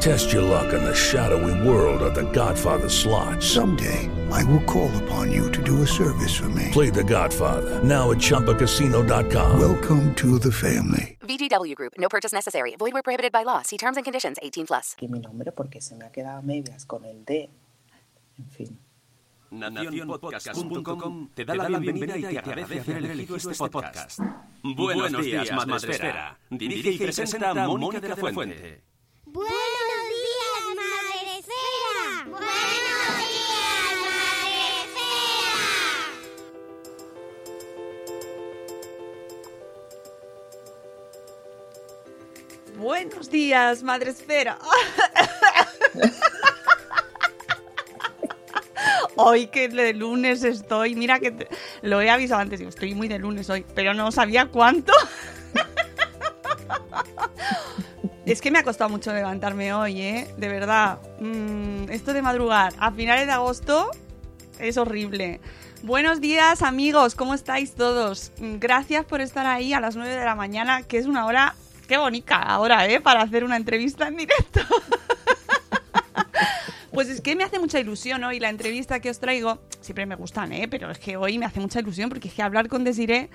Test your luck in the shadowy world of the Godfather slot. Someday, I will call upon you to do a service for me. Play the Godfather now at ChumbaCasino.com. Welcome to the family. VGW Group. No purchase necessary. Void where prohibited by law. See terms and conditions. 18 plus. Y mi nombre porque se me ha quedado medias con el D. En fin. Nacionpodcast.com te da la bienvenida y te agradece haber elegido este podcast. Buenos días, Madresfera. Dirige y presenta Mónica de la Fuente. Buenos días, Madre Esfera. Buenos días, Madre. Buenos días, Madre Esfera. Hoy que de lunes estoy, mira que te- lo he avisado antes, digo, estoy muy de lunes hoy, pero no sabía cuánto. Es que me ha costado mucho levantarme hoy, ¿eh? De verdad. Mm, esto de madrugar a finales de agosto es horrible. Buenos días, amigos. ¿Cómo estáis todos? Mm, Gracias por estar ahí a las 9 de la mañana, que es una hora, qué bonita ahora, ¿eh? Para hacer una entrevista en directo. Pues es que me hace mucha ilusión hoy la entrevista que os traigo. Siempre me gustan, ¿eh? Pero es que hoy me hace mucha ilusión porque es que hablar con Desiree,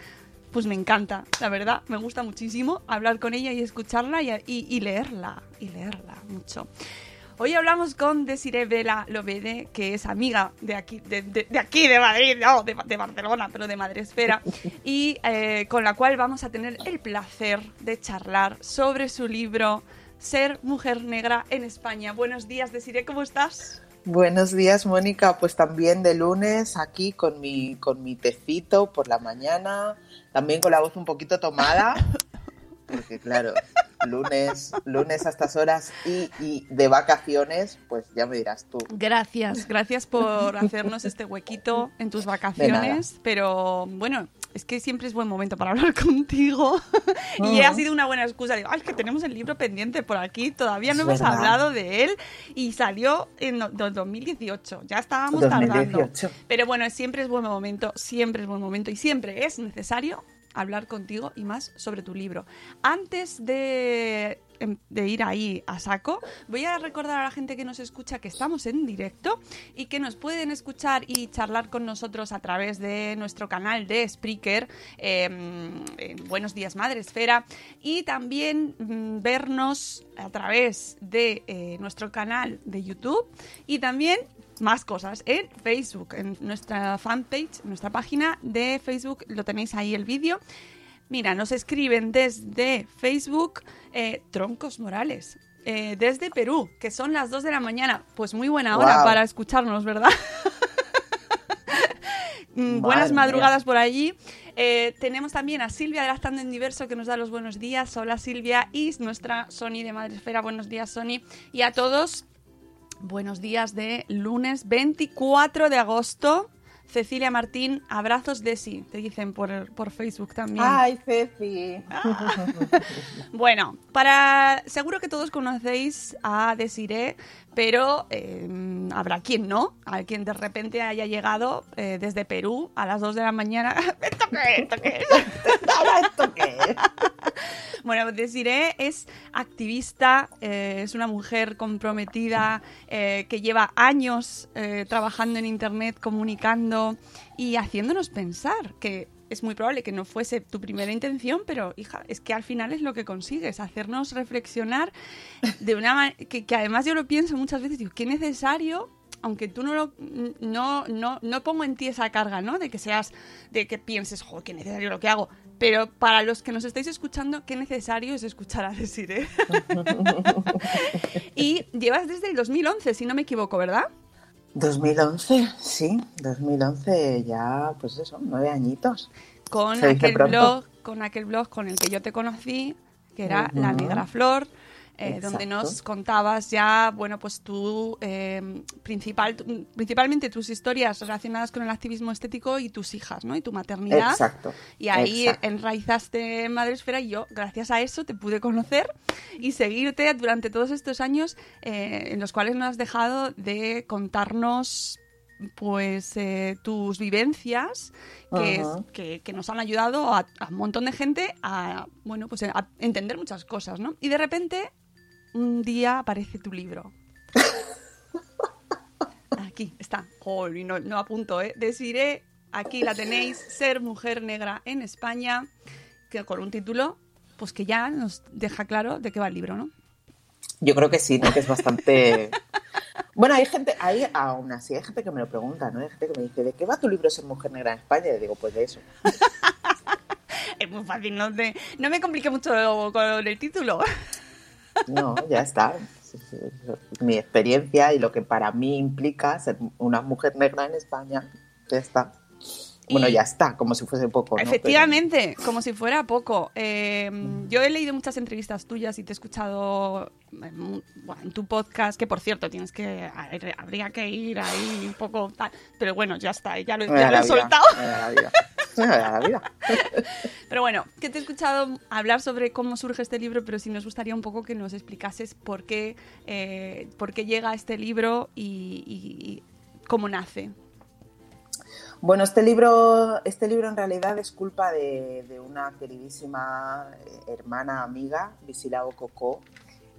pues me encanta, la verdad. Me gusta muchísimo hablar con ella y escucharla y, y- y leerla. Y leerla mucho. Hoy hablamos con Desiree Vela Lobede, que es amiga de aquí, de, de- de aquí, de Madrid, no, de, de Barcelona, pero de Madresfera, y eh, con la cual vamos a tener el placer de charlar sobre su libro Ser mujer negra en España. Buenos días, Desiree, ¿cómo estás? Buenos días, Mónica. Pues también de lunes aquí con mi, con mi tecito por la mañana, también con la voz un poquito tomada, porque claro, lunes, lunes a estas horas y, y de vacaciones, pues ya me dirás tú. Gracias, gracias por hacernos este huequito en tus vacaciones, pero bueno, es que siempre es buen momento para hablar contigo y ha sido una buena excusa. Digo, "Ay, es que tenemos el libro pendiente por aquí, todavía no hemos verdad. hablado de él y salió en do- do- 2018, ya estábamos tardando. 2018. Pero bueno, siempre es buen momento, siempre es buen momento y siempre es necesario hablar contigo y más sobre tu libro. Antes de, em, de ir ahí a saco, voy a recordar a la gente que nos escucha que estamos en directo y que nos pueden escuchar y charlar con nosotros a través de nuestro canal de Spreaker, em, en Buenos Días Madre Esfera, y también mm, vernos a través de eh, nuestro canal de YouTube y también más cosas en Facebook, en nuestra fanpage, nuestra página de Facebook, lo tenéis ahí el vídeo. Mira, nos escriben desde Facebook eh, Troncos Morales, eh, desde Perú, que son las 2 de la mañana. Pues muy buena hora para escucharnos, ¿verdad? Mm, Buenas madrugadas mía. por allí. Eh, tenemos también a Silvia de Lastando en Diverso que nos da los buenos días. Hola Silvia. Y nuestra Sony de Madresfera. Buenos días, Sony. Y a todos, buenos días de lunes 24 de agosto. Cecilia Martín, abrazos Desi, te dicen por, por Facebook también. Ay, Ceci. Bueno, para seguro que todos conocéis a Desiree, pero eh, habrá quien no, a quien de repente haya llegado eh, desde Perú a las 2 de la mañana. ¿Esto qué? ¿Esto qué esto qué es? Bueno, Desiree es activista, eh, es una mujer comprometida eh, que lleva años trabajando en Internet, comunicando y haciéndonos pensar que es muy probable que no fuese tu primera intención, pero hija, es que al final es lo que consigues, hacernos reflexionar de una manera que, que además yo lo pienso muchas veces, digo, qué necesario aunque tú no lo no, no, no pongo en ti esa carga, ¿no? De que seas, de que pienses, joder, qué necesario lo que hago. Pero para los que nos estáis escuchando, qué necesario es escuchar a Desiree. y llevas desde el 2011, si no me equivoco, ¿verdad? 2011, sí, 2011 ya, pues eso, nueve añitos. Con Se aquel blog, con aquel blog con el que yo te conocí, que era La. Negra Flor, eh, donde nos contabas ya, bueno, pues tú, eh, principal, principalmente tus historias relacionadas con el activismo estético y tus hijas, ¿no? Y tu maternidad. Exacto. Y ahí exacto. enraizaste en Madresfera y yo, gracias a eso, te pude conocer y seguirte durante todos estos años eh, en los cuales no has dejado de contarnos pues eh, tus vivencias que, Ajá. que, que nos han ayudado a, a un montón de gente a bueno pues a entender muchas cosas ¿no? y de repente un día aparece tu libro aquí está y no, no apunto ¿eh? Desiree aquí la tenéis ser mujer negra en España que con un título pues que ya nos deja claro de qué va el libro ¿no? Yo creo que sí, ¿no? Que es bastante... Bueno, hay gente, hay, aún así, hay gente que me lo pregunta, ¿no? Hay gente que me dice, ¿de qué va tu libro Ser Mujer Negra en España? Y digo, pues de eso. es muy fácil no, te- no me complique mucho con el título No, ya está. Mi experiencia y lo que para mí implica ser una mujer negra en España, ya está. Bueno, Y- ya está, como si fuese poco, ¿no? Efectivamente, como si fuera poco. Eh, yo he leído muchas entrevistas tuyas y te he escuchado en, tu podcast, que por cierto tienes que habría que ir ahí un poco tal, pero bueno, ya está, ya lo, ya lo he soltado. la vida. Pero bueno, que te he escuchado hablar sobre cómo surge este libro, pero sí nos gustaría un poco que nos explicases por qué, eh, por qué llega este libro y, y- y cómo nace. Bueno, este libro, este libro en realidad es culpa de, de una queridísima eh, hermana amiga, Visilago Cocó.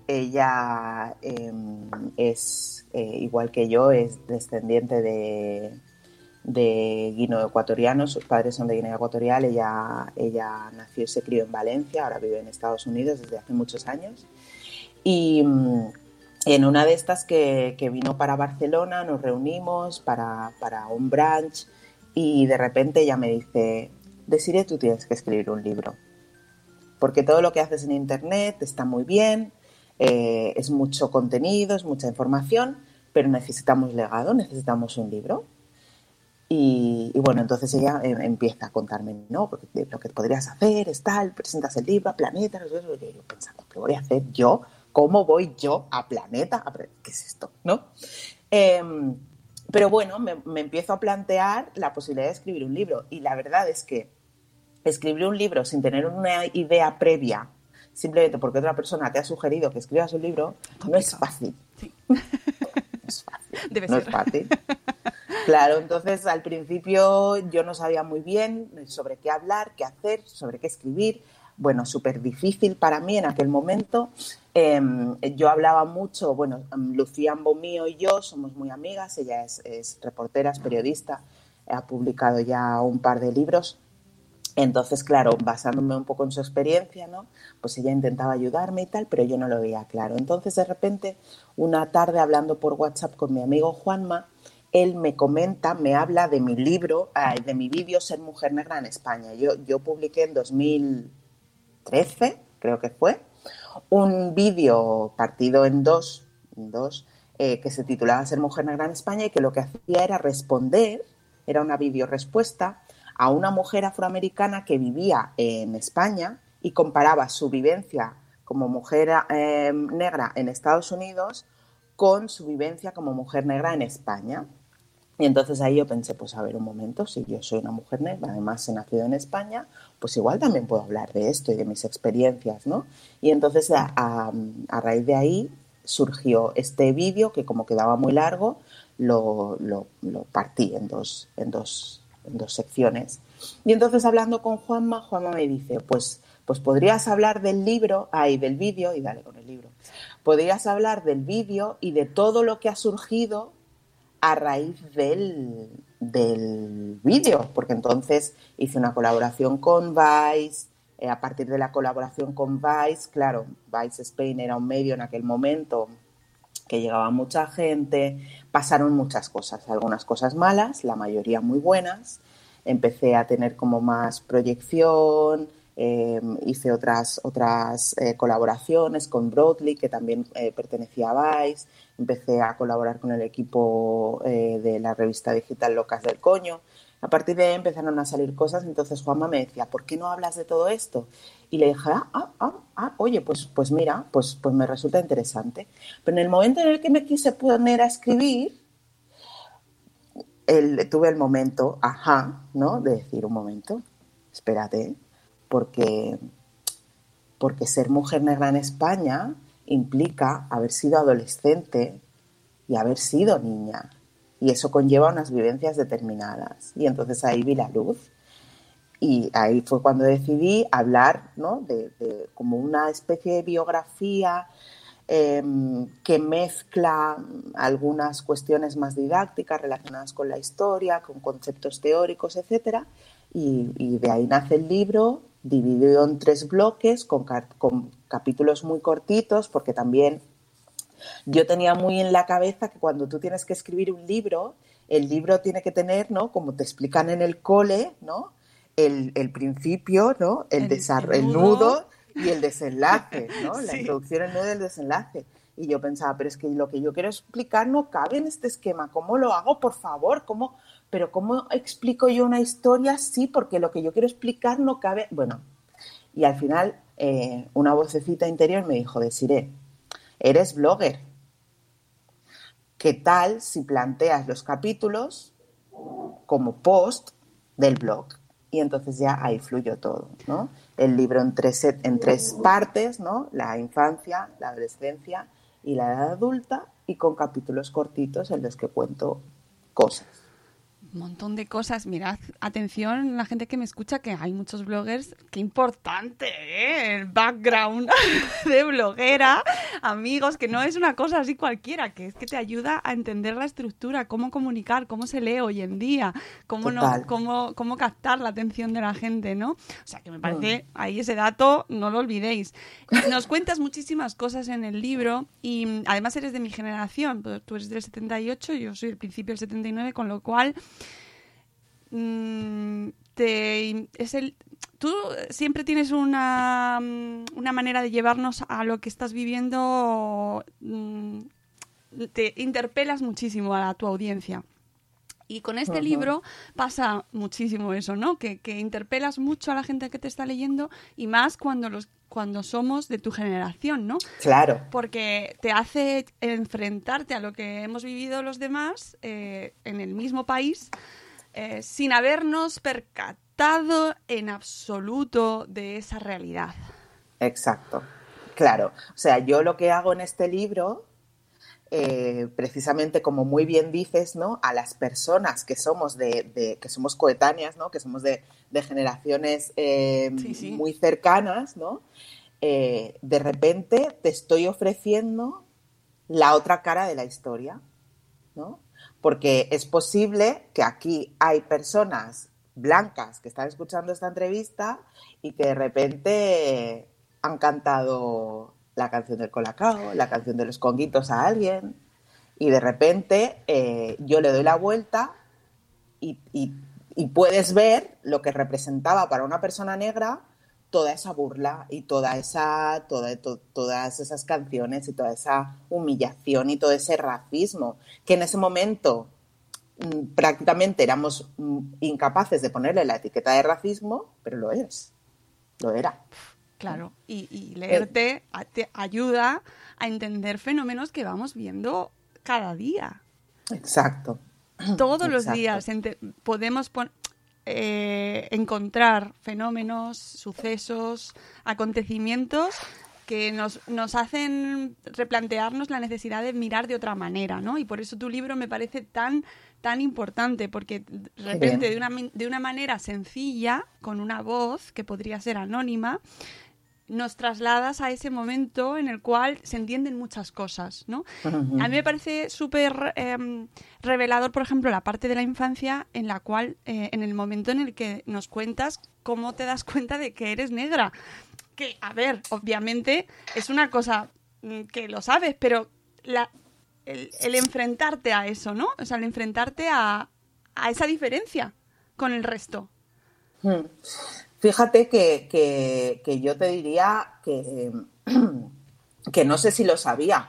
Ella eh, es, eh, igual que yo, es descendiente de, de guineo ecuatoriano, sus padres son de Guinea Ecuatorial, ella, ella nació y se crió en Valencia, ahora vive en Estados Unidos desde hace muchos años. Y mm, en una de estas que, que vino para Barcelona nos reunimos para, para un brunch y de repente ella me dice, Desiree, tú tienes que escribir un libro, porque todo lo que haces en Internet está muy bien, eh, es mucho contenido, es mucha información, pero necesitamos legado, necesitamos un libro. Y, y bueno, entonces ella eh, empieza a contarme, no, porque lo que podrías hacer es tal, presentas el libro a Planeta, no sé qué, y yo pensando, ¿qué voy a hacer yo? ¿Cómo voy yo a Planeta? A ¿Qué es esto? ¿No? Em, pero bueno, me, me empiezo a plantear la posibilidad de escribir un libro. Y la verdad es que escribir un libro sin tener una idea previa, simplemente porque otra persona te ha sugerido que escribas un libro, no es Complicado. fácil. Sí. No es fácil. Debe no ser. es fácil. Claro, entonces al principio yo no sabía muy bien sobre qué hablar, qué hacer, sobre qué escribir. Bueno, súper difícil para mí en aquel momento. Eh, yo hablaba mucho, bueno, Lucía Ambomío y yo somos muy amigas, ella es, es reportera, es periodista, ha publicado ya un par de libros. Entonces, claro, basándome un poco en su experiencia, ¿no? Pues ella intentaba ayudarme y tal, pero yo no lo veía claro. Entonces, de repente, una tarde hablando por WhatsApp con mi amigo Juanma, él me comenta, me habla de mi libro, de mi vídeo Ser Mujer Negra en España. Yo, publiqué en 2013, creo que fue, un vídeo partido en dos, eh, que se titulaba Ser Mujer Negra en España y que lo que hacía era responder, era una vídeo respuesta a una mujer afroamericana que vivía en España y comparaba su vivencia como mujer eh, negra en Estados Unidos con su vivencia como mujer negra en España. Y entonces ahí yo pensé, pues a ver un momento, si yo soy una mujer negra, además he nacido en España, pues igual también puedo hablar de esto y de mis experiencias, ¿no? Y entonces a, raíz de ahí surgió este vídeo que como quedaba muy largo, lo, lo, lo partí en dos, en, dos, en dos secciones. Y entonces hablando con Juanma, Juanma me dice, pues, pues podrías hablar del libro, ay, del vídeo, y dale con el libro, podrías hablar del vídeo y de todo lo que ha surgido a raíz del, del vídeo, porque entonces hice una colaboración con Vice, eh, a partir de la colaboración con Vice, claro, Vice Spain era un medio en aquel momento que llegaba mucha gente, pasaron muchas cosas, algunas cosas malas, la mayoría muy buenas, empecé a tener como más proyección, eh, hice otras, otras eh, colaboraciones con Broadly, que también eh, pertenecía a Vice, empecé a colaborar con el equipo eh, de la revista digital Locas del Coño. A partir de ahí empezaron a salir cosas, entonces Juanma me decía, ¿por qué no hablas de todo esto? Y le dije, ah, ah, ah, ah, oye, pues, pues mira, pues, pues me resulta interesante. Pero en el momento en el que me quise poner a escribir, el- tuve el momento, ajá, ¿no? De decir, un momento, espérate, porque, porque ser mujer negra en España implica haber sido adolescente y haber sido niña. Y eso conlleva unas vivencias determinadas. Y entonces ahí vi la luz. Y ahí fue cuando decidí hablar ¿no? de, como una especie de biografía em, que mezcla algunas cuestiones más didácticas relacionadas con la historia, con conceptos teóricos, etcétera, y, de ahí nace el libro, dividido en tres bloques, con, con capítulos muy cortitos, porque también yo tenía muy en la cabeza que cuando tú tienes que escribir un libro, el libro tiene que tener, ¿no? Como te explican en el cole, ¿no? El, el principio, ¿no? El, El- desar- el nudo. y el desenlace, ¿no? La Sí. introducción, el nudo y el desenlace. Y yo pensaba, pero es que lo que yo quiero explicar no cabe en este esquema. ¿Cómo lo hago? Por favor, ¿cómo? Pero ¿cómo explico yo una historia? Sí, porque lo que yo quiero explicar no cabe. Bueno, y al final eh, una vocecita interior me dijo, Desiree, eres blogger. ¿Qué tal si planteas los capítulos como post del blog? Y entonces ya ahí fluyó todo, ¿no? El libro en tres, en tres partes, ¿no? La infancia, la adolescencia y la edad adulta, y con capítulos cortitos en los que cuento cosas. Montón de cosas. Mirad, atención, la gente que me escucha, que hay muchos bloggers. Qué importante, ¿eh? El background de bloguera. Amigos, que no es una cosa así cualquiera, que es que te ayuda a entender la estructura, cómo comunicar, cómo se lee hoy en día, cómo, no, cómo, cómo captar la atención de la gente, ¿no? O sea, que me parece, ahí ese dato, no lo olvidéis. Nos cuentas muchísimas cosas en el libro y mm, además eres de mi generación. Tú eres del 78, yo soy del principio del 79, con lo cual mm, te, es el, tú siempre tienes una, mm, una manera de llevarnos a lo que estás viviendo, mm, te interpelas muchísimo a tu audiencia. Y con este Ajá. libro pasa muchísimo eso, ¿no? Que, que interpelas mucho a la gente que te está leyendo y más cuando los cuando somos de tu generación, ¿no? Claro, porque te hace enfrentarte a lo que hemos vivido los demás eh, en el mismo país eh, sin habernos percatado en absoluto de esa realidad. Exacto, claro. O sea, yo lo que hago en este libro, eh, precisamente como muy bien dices, ¿no? A las personas que somos de, de- que somos coetáneas, ¿no? Que somos de, de generaciones eh, Sí, sí. muy cercanas, ¿no? Eh, de repente te estoy ofreciendo la otra cara de la historia, ¿no? Porque es posible que aquí hay personas blancas que están escuchando esta entrevista y que de repente han cantado la canción del Colacao, la canción de los conguitos a alguien y de repente eh, yo le doy la vuelta y, puedes ver lo que representaba para una persona negra toda esa burla y toda esa, toda- to- todas esas canciones y toda esa humillación y todo ese racismo que en ese momento mm, prácticamente éramos mm, incapaces de ponerle la etiqueta de racismo, pero lo es, lo era. Claro, y, y leerte te ayuda a entender fenómenos que vamos viendo cada día. Exacto. Todos los días podemos pon- eh, encontrar fenómenos, sucesos, acontecimientos que nos, nos hacen replantearnos la necesidad de mirar de otra manera, ¿no? Y por eso tu libro me parece tan tan importante, porque de repente de una, de una manera sencilla, con una voz que podría ser anónima, nos trasladas a ese momento en el cual se entienden muchas cosas, ¿no? A mí me parece súper em, revelador, por ejemplo, la parte de la infancia en la cual, eh, en el momento en el que nos cuentas cómo te das cuenta de que eres negra. Que, a ver, obviamente es una cosa mm, que lo sabes, pero la, el, el enfrentarte a eso, ¿no? O sea, el enfrentarte a, a esa diferencia. con el resto? Hmm. Fíjate que, que- yo te diría que, que no sé si lo sabía.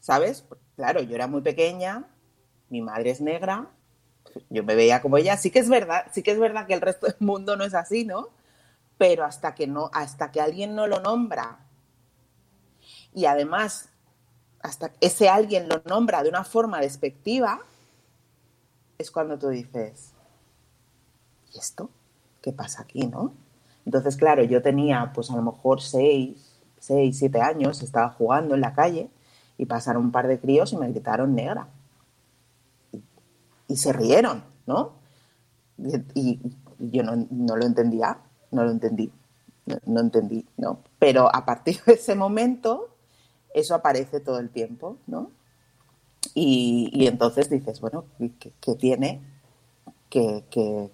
¿Sabes? Claro, yo era muy pequeña, mi madre es negra, yo me veía como ella. Sí que es verdad, sí que es verdad que el resto del mundo no es así, ¿no? Pero hasta que no, hasta que alguien no lo nombra y además hasta que ese alguien lo nombra de una forma despectiva, es cuando tú dices, ¿y esto? ¿Qué pasa aquí, no? Entonces, claro, yo tenía pues a lo mejor seis, seis, siete años, estaba jugando en la calle y pasaron un par de críos y me gritaron negra. Y, se rieron, ¿no? Y, yo no, no lo entendía, no lo entendí, no, entendí, ¿no? Pero a partir de ese momento, eso aparece todo el tiempo, ¿no? Y, y entonces dices, bueno, ¿qué, tiene? ¿Qué, qué-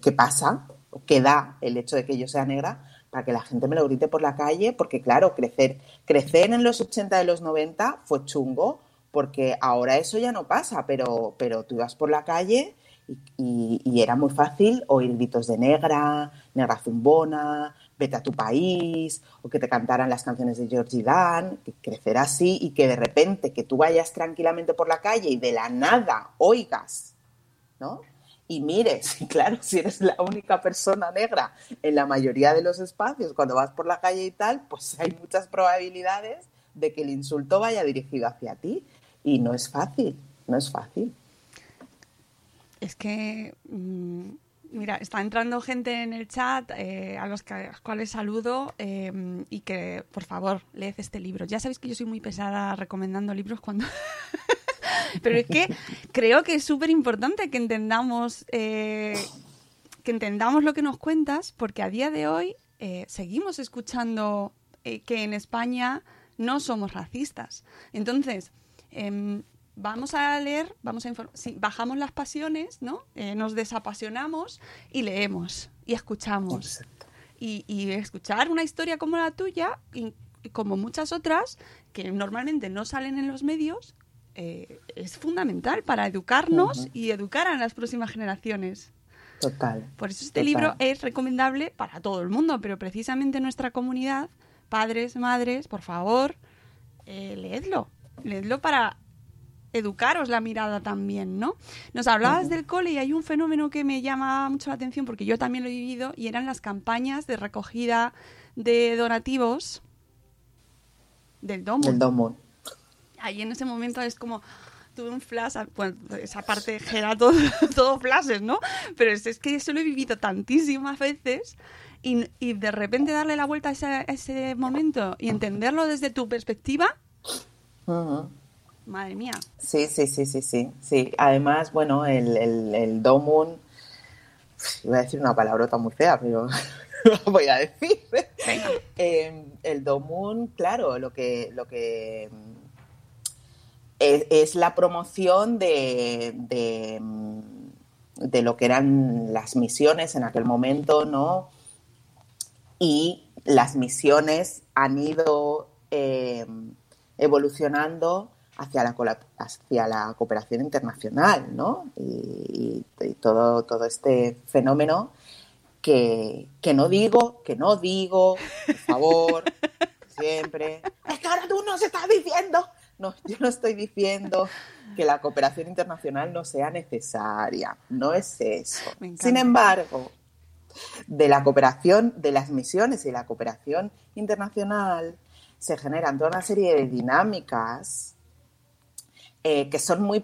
qué pasa? ¿O ¿Qué da el hecho de que yo sea negra para que la gente me lo grite por la calle? Porque claro, crecer, crecer en los 80 de los 90 fue chungo, porque ahora eso ya no pasa, pero, pero tú ibas por la calle y, y- y era muy fácil oír gritos de negra, negra zumbona, vete a tu país, o que te cantaran las canciones de Georgie Dan, que crecer así y que de repente que tú vayas tranquilamente por la calle y de la nada oigas, ¿no? Y mires, y claro, si eres la única persona negra en la mayoría de los espacios cuando vas por la calle y tal, pues hay muchas probabilidades de que el insulto vaya dirigido hacia ti. Y no es fácil, no es fácil. Es que, mm, mira, está entrando gente en el chat eh, a los cuales saludo eh, y que, por favor, leed este libro. Ya sabéis que yo soy muy pesada recomendando libros cuando... Pero es que creo que es súper importante que entendamos, eh, que entendamos lo que nos cuentas, porque a día de hoy eh, seguimos escuchando eh, que en España no somos racistas. Entonces, em, vamos a leer, vamos a sí, bajamos las pasiones, ¿no? Eh, nos desapasionamos y leemos y escuchamos. Y, y escuchar una historia como la tuya, y como muchas otras, que normalmente no salen en los medios, eh, es fundamental para educarnos y educar a las próximas generaciones. Total. Por eso este Total. libro es recomendable para todo el mundo, pero precisamente en nuestra comunidad, padres, madres, por favor, eh, leedlo. Leedlo para educaros la mirada también, ¿no? Nos hablabas del cole y hay un fenómeno que me llama mucho la atención porque yo también lo he vivido y eran las campañas de recogida de donativos del domo El domo. Ahí en ese momento es como tuve un flash, bueno, esa parte era todo, todo flashes, ¿no? Pero es, es que eso lo he vivido tantísimas veces y, y de repente darle la vuelta a ese, a ese momento y entenderlo desde tu perspectiva, Ujú. madre mía. Sí, sí, sí, sí, sí, sí. Además, bueno, el, el, el Domun, iba a decir una palabrota muy fea, pero lo voy a decir. Eh, el Domun, claro, lo que, lo que es, la promoción de, mm, de lo que eran las misiones en aquel momento, ¿no? Y las misiones han ido eh, evolucionando hacia la, hacia la cooperación internacional, ¿no? Y todo, todo este fenómeno que, que no digo, que no digo, por favor, siempre. Es que ahora tú nos estás diciendo. No, yo no estoy diciendo que la cooperación internacional no sea necesaria. No es eso. Sin embargo, de la cooperación, de las misiones y la cooperación internacional, se generan toda una serie de dinámicas eh, que son muy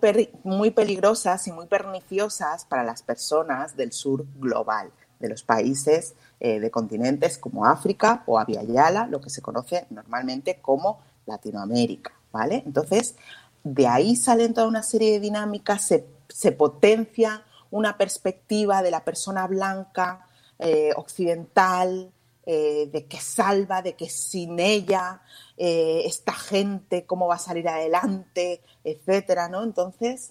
peligrosas y muy perniciosas para las personas del sur global, de los países eh, de continentes como África o Aviala, lo que se conoce normalmente como Latinoamérica, ¿vale? Entonces, de ahí salen toda una serie de dinámicas, se, se potencia una perspectiva de la persona blanca, eh, occidental, eh, de que salva, de que sin ella eh, esta gente, cómo va a salir adelante, etcétera, ¿no? Entonces,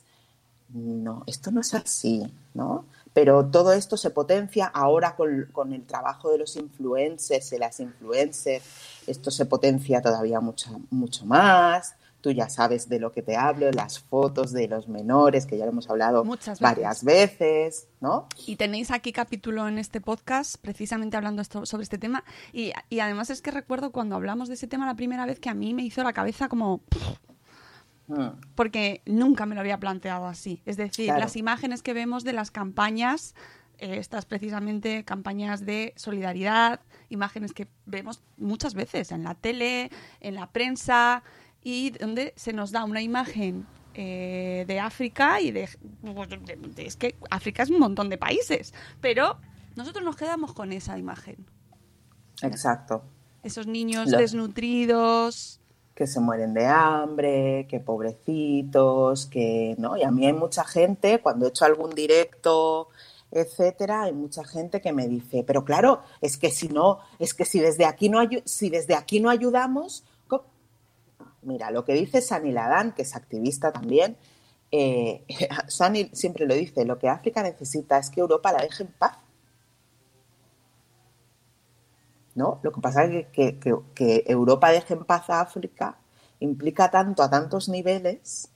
no, esto no es así, ¿no? Pero todo esto se potencia ahora con, con el trabajo de los influencers y las influencers. Esto se potencia todavía mucho, mucho más, Tú ya sabes de lo que te hablo, las fotos de los menores, que ya lo hemos hablado Muchas veces. varias veces, ¿no? Y tenéis aquí capítulo en este podcast precisamente hablando esto- sobre este tema. Y, y además es que recuerdo cuando hablamos de ese tema la primera vez que a mí me hizo la cabeza como... Porque nunca me lo había planteado así. Es decir, Claro. las imágenes que vemos de las campañas, eh, estas precisamente campañas de solidaridad, imágenes que vemos muchas veces en la tele, en la prensa, y donde se nos da una imagen eh, de África y de, de- de- Es que África es un montón de países, pero nosotros nos quedamos con esa imagen. Exacto. Esos niños desnutridos. Que se mueren de hambre, que pobrecitos, que no. Y a mí hay mucha gente, cuando he hecho algún directo, etcétera, hay mucha gente que me dice, pero claro, es que si no, es que si desde aquí no si desde aquí no ayudamos, co-". mira, lo que dice Sani Ladan, que es activista también, eh, Sani siempre lo dice, lo que África necesita es que Europa la deje en paz. ¿No? Lo que pasa es que, que- que- Europa deje en paz a África implica tanto a tantos niveles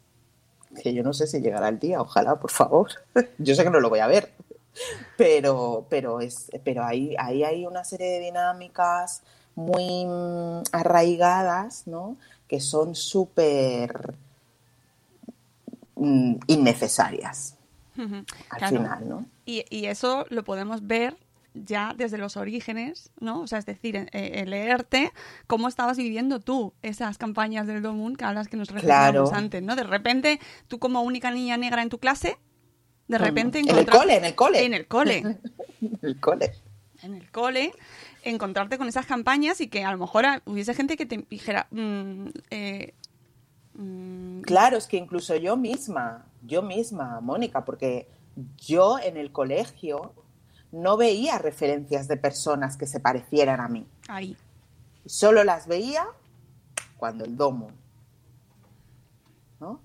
que yo no sé si llegará el día, ojalá, por favor. Yo sé que no lo voy a ver, pero, pero, es, pero ahí, ahí hay una serie de dinámicas muy mm, arraigadas, ¿no? Que son súper mm, innecesarias al claro. final, ¿no? Y, y eso lo podemos ver ya desde los orígenes, ¿no? O sea, es decir, eh, eh, leerte cómo estabas viviendo tú esas campañas del Domun a las que nos referíamos Claro. antes, ¿no? De repente, tú como única niña negra en tu clase, de repente En el cole, en el cole. En el cole. El cole. en el cole, encontrarte con esas campañas y que a lo mejor hubiese gente que te dijera, mm, eh, mm, Claro, es que incluso yo misma, yo misma, Mónica, porque yo en el colegio no veía referencias de personas que se parecieran a mí. ahí. Solo las veía cuando el domo. ¿no?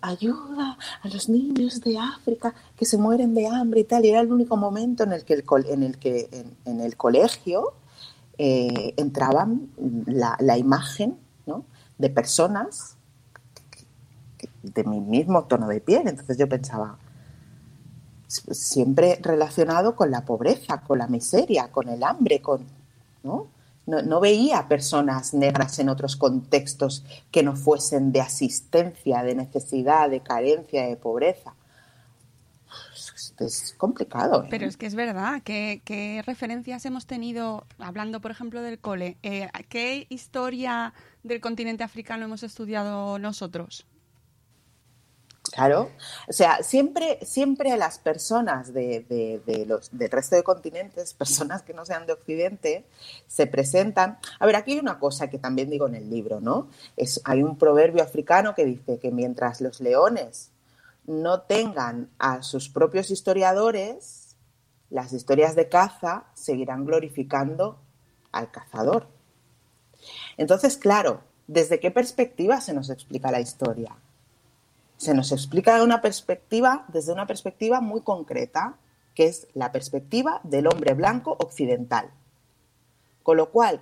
Ayuda a los niños de África que se mueren de hambre y tal. Y era el único momento en el que, el, en, el, que en, en el colegio eh, entraba la, la imagen ¿no? de personas de mi mismo tono de piel. Entonces yo pensaba, siempre relacionado con la pobreza, con la miseria, con el hambre, con, ¿no? No, no veía personas negras en otros contextos que no fuesen de asistencia, de necesidad, de carencia, de pobreza. Es, complicado. ¿eh? Pero es que es verdad, ¿qué, qué referencias hemos tenido, hablando por ejemplo del cole? Eh, ¿Qué historia del continente africano hemos estudiado nosotros? Claro, o sea, siempre, siempre las personas de, de- de los, del resto de continentes, personas que no sean de Occidente, se presentan. A ver, aquí hay una cosa que también digo en el libro, ¿no? Es, hay un proverbio africano que dice que mientras los leones no tengan a sus propios historiadores, las historias de caza seguirán glorificando al cazador. Entonces, claro, ¿desde qué perspectiva se nos explica la historia? Se nos explica de una perspectiva, desde una perspectiva muy concreta, que es la perspectiva del hombre blanco occidental. Con lo cual,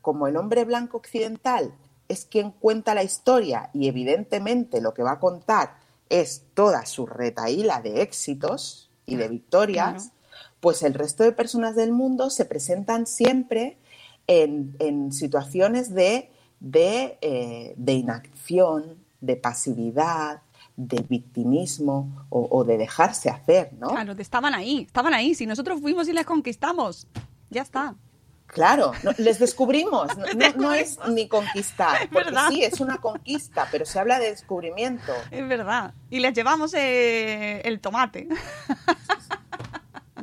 como el hombre blanco occidental es quien cuenta la historia y evidentemente lo que va a contar es toda su retaíla de éxitos y de victorias, Claro. pues el resto de personas del mundo se presentan siempre en, en situaciones de, de, eh, de inacción, de pasividad, de victimismo o, o de dejarse hacer, ¿no? Claro, estaban ahí, estaban ahí. Si nosotros fuimos y les conquistamos, ya está. Claro, no- les descubrimos. No, no- no es ni conquistar, porque verdad. sí, es una conquista, pero se habla de descubrimiento. Es verdad. Y les llevamos eh, el tomate.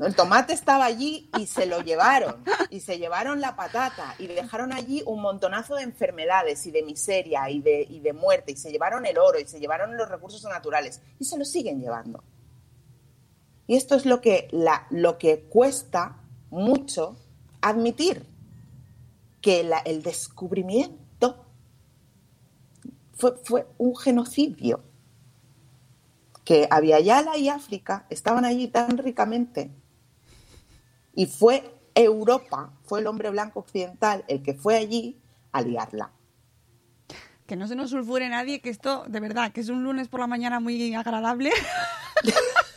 El tomate estaba allí y se lo llevaron, y se llevaron la patata, y dejaron allí un montonazo de enfermedades y de miseria y de, y de muerte, y se llevaron el oro, y se llevaron los recursos naturales, y se lo siguen llevando. Y esto es lo que, la, lo que cuesta mucho admitir, que la- el descubrimiento fue, fue un genocidio, que Aviala y África estaban allí tan ricamente y fue Europa, fue el hombre blanco occidental el que fue allí a liarla. que no se nos sulfure nadie, que esto, de verdad, que es un lunes por la mañana muy agradable.